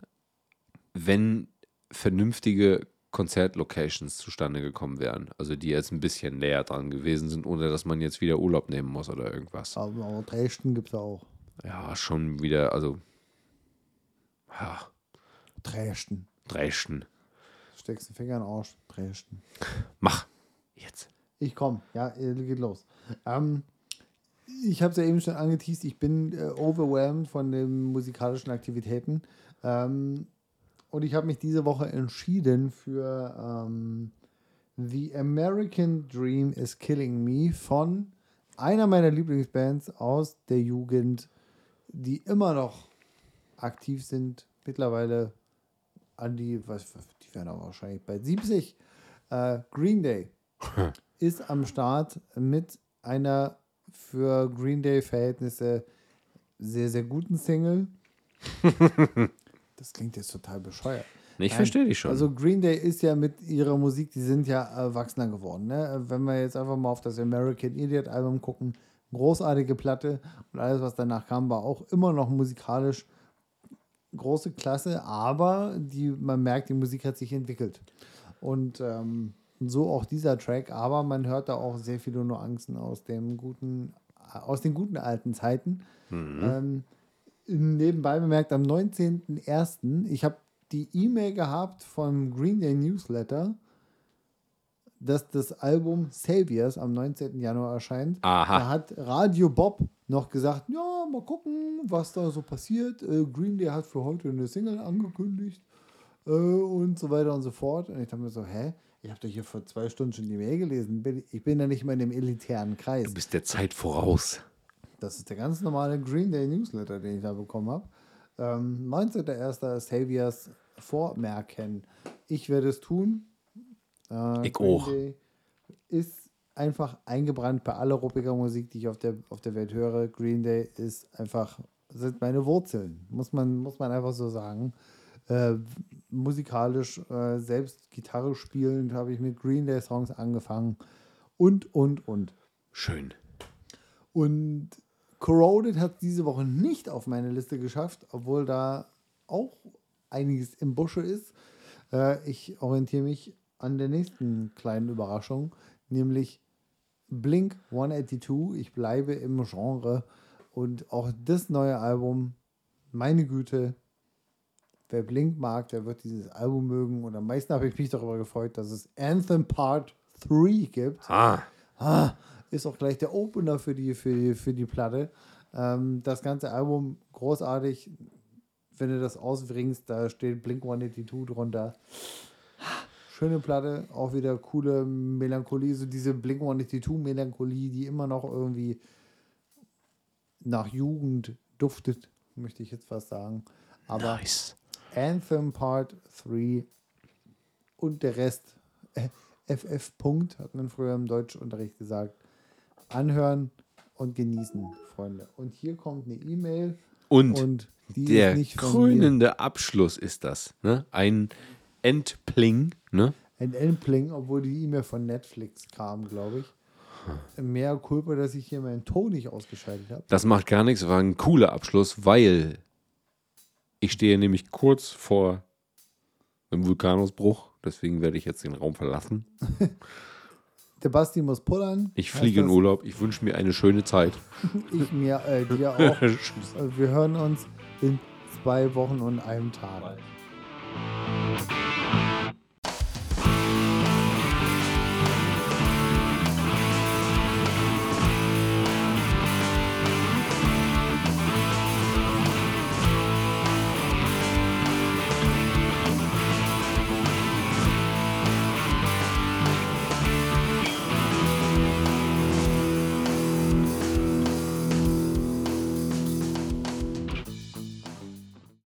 wenn vernünftige Konzertlocations zustande gekommen wären. Also die jetzt ein bisschen näher dran gewesen sind, ohne dass man jetzt wieder Urlaub nehmen muss oder irgendwas. Aber Dresden gibt es auch. Ja, schon wieder, also ja, Dresden. Dresden. Steckst den Finger in den Arsch. Dresden. Mach jetzt. Ich komme. Ja, äh, geht los. Ähm, ich habe es ja eben schon angeteased. Ich bin äh, overwhelmed von den musikalischen Aktivitäten. Ähm, und ich habe mich diese Woche entschieden für ähm, The American Dream is Killing Me von einer meiner Lieblingsbands aus der Jugend, die immer noch aktiv sind. Mittlerweile an die, was, die werden aber wahrscheinlich bei 70. Äh, Green Day ist am Start mit einer für Green Day-Verhältnisse sehr, sehr guten Single. das klingt jetzt total bescheuert. Ich verstehe dich schon. Also Green Day ist ja mit ihrer Musik, die sind ja erwachsener geworden. Ne? Wenn wir jetzt einfach mal auf das American Idiot Album gucken, großartige Platte und alles, was danach kam, war auch immer noch musikalisch große Klasse, aber die, man merkt, die Musik hat sich entwickelt. Und ähm, so auch dieser Track, aber man hört da auch sehr viele Nuancen aus dem guten, aus den guten alten Zeiten. Ähm, nebenbei bemerkt, am 19.01., ich habe die E-Mail gehabt vom Green Day Newsletter, dass das Album Saviors am 19. Januar erscheint. Aha. Da hat Radio Bob noch gesagt, ja, mal gucken, was da so passiert. Äh, Green Day hat für heute eine Single angekündigt äh, und so weiter und so fort. Und ich dachte mir so, hä? Ich habe doch hier vor zwei Stunden schon die Mail gelesen. Bin- Ich bin ja nicht mehr in dem elitären Kreis. du bist der Zeit voraus. Das ist der ganz normale Green Day Newsletter, den ich da bekommen habe. Ähm, 19.01. Saviors vormerken. Ich werde es tun. Äh, Ich Green auch. Day ist einfach eingebrannt bei aller ruppiger Musik, die ich auf der, auf der Welt höre. Green Day ist einfach, sind meine Wurzeln, muss man, muss man einfach so sagen. Äh, musikalisch, äh, selbst Gitarre spielend, habe ich mit Green Day Songs angefangen. Und, und, und. Schön. Und Corroded hat diese Woche nicht auf meine Liste geschafft, obwohl da auch einiges im Busche ist. Äh, ich orientiere mich an der nächsten kleinen Überraschung, nämlich Blink 182. Ich bleibe im Genre und auch das neue Album, meine Güte, wer Blink mag, der wird dieses Album mögen. Und am meisten habe ich mich darüber gefreut, dass es Anthem Part 3 gibt. Ah, Ah, ist auch gleich der Opener für die, für die, für die Platte. Ähm, das ganze Album großartig. Wenn du das ausbringst, da steht Blink 182 drunter. Schöne Platte, auch wieder coole Melancholie, so diese Blink 182 Melancholie, die immer noch irgendwie nach Jugend duftet, möchte ich jetzt fast sagen. Aber nice. Anthem Part 3 und der Rest, äh, FF Punkt, hat man früher im Deutschunterricht gesagt, anhören und genießen, Freunde. Und hier kommt eine E-Mail Und, und die der ist nicht von mir. krönende Abschluss ist das. Ne? Ein Endpling. Ne? Ein Endpling, obwohl die E-Mail von Netflix kam, glaube ich. Mehr Kulpa, dass ich hier meinen Ton nicht ausgeschaltet habe. Das macht gar nichts, war ein cooler Abschluss, weil ich stehe nämlich kurz vor einem Vulkanausbruch. Deswegen werde ich jetzt den Raum verlassen. Der Basti muss pullern. Ich fliege in das, Urlaub. Ich wünsche mir eine schöne Zeit. Ich mir, äh, dir auch. Äh, Wir hören uns in zwei Wochen und einem Tag.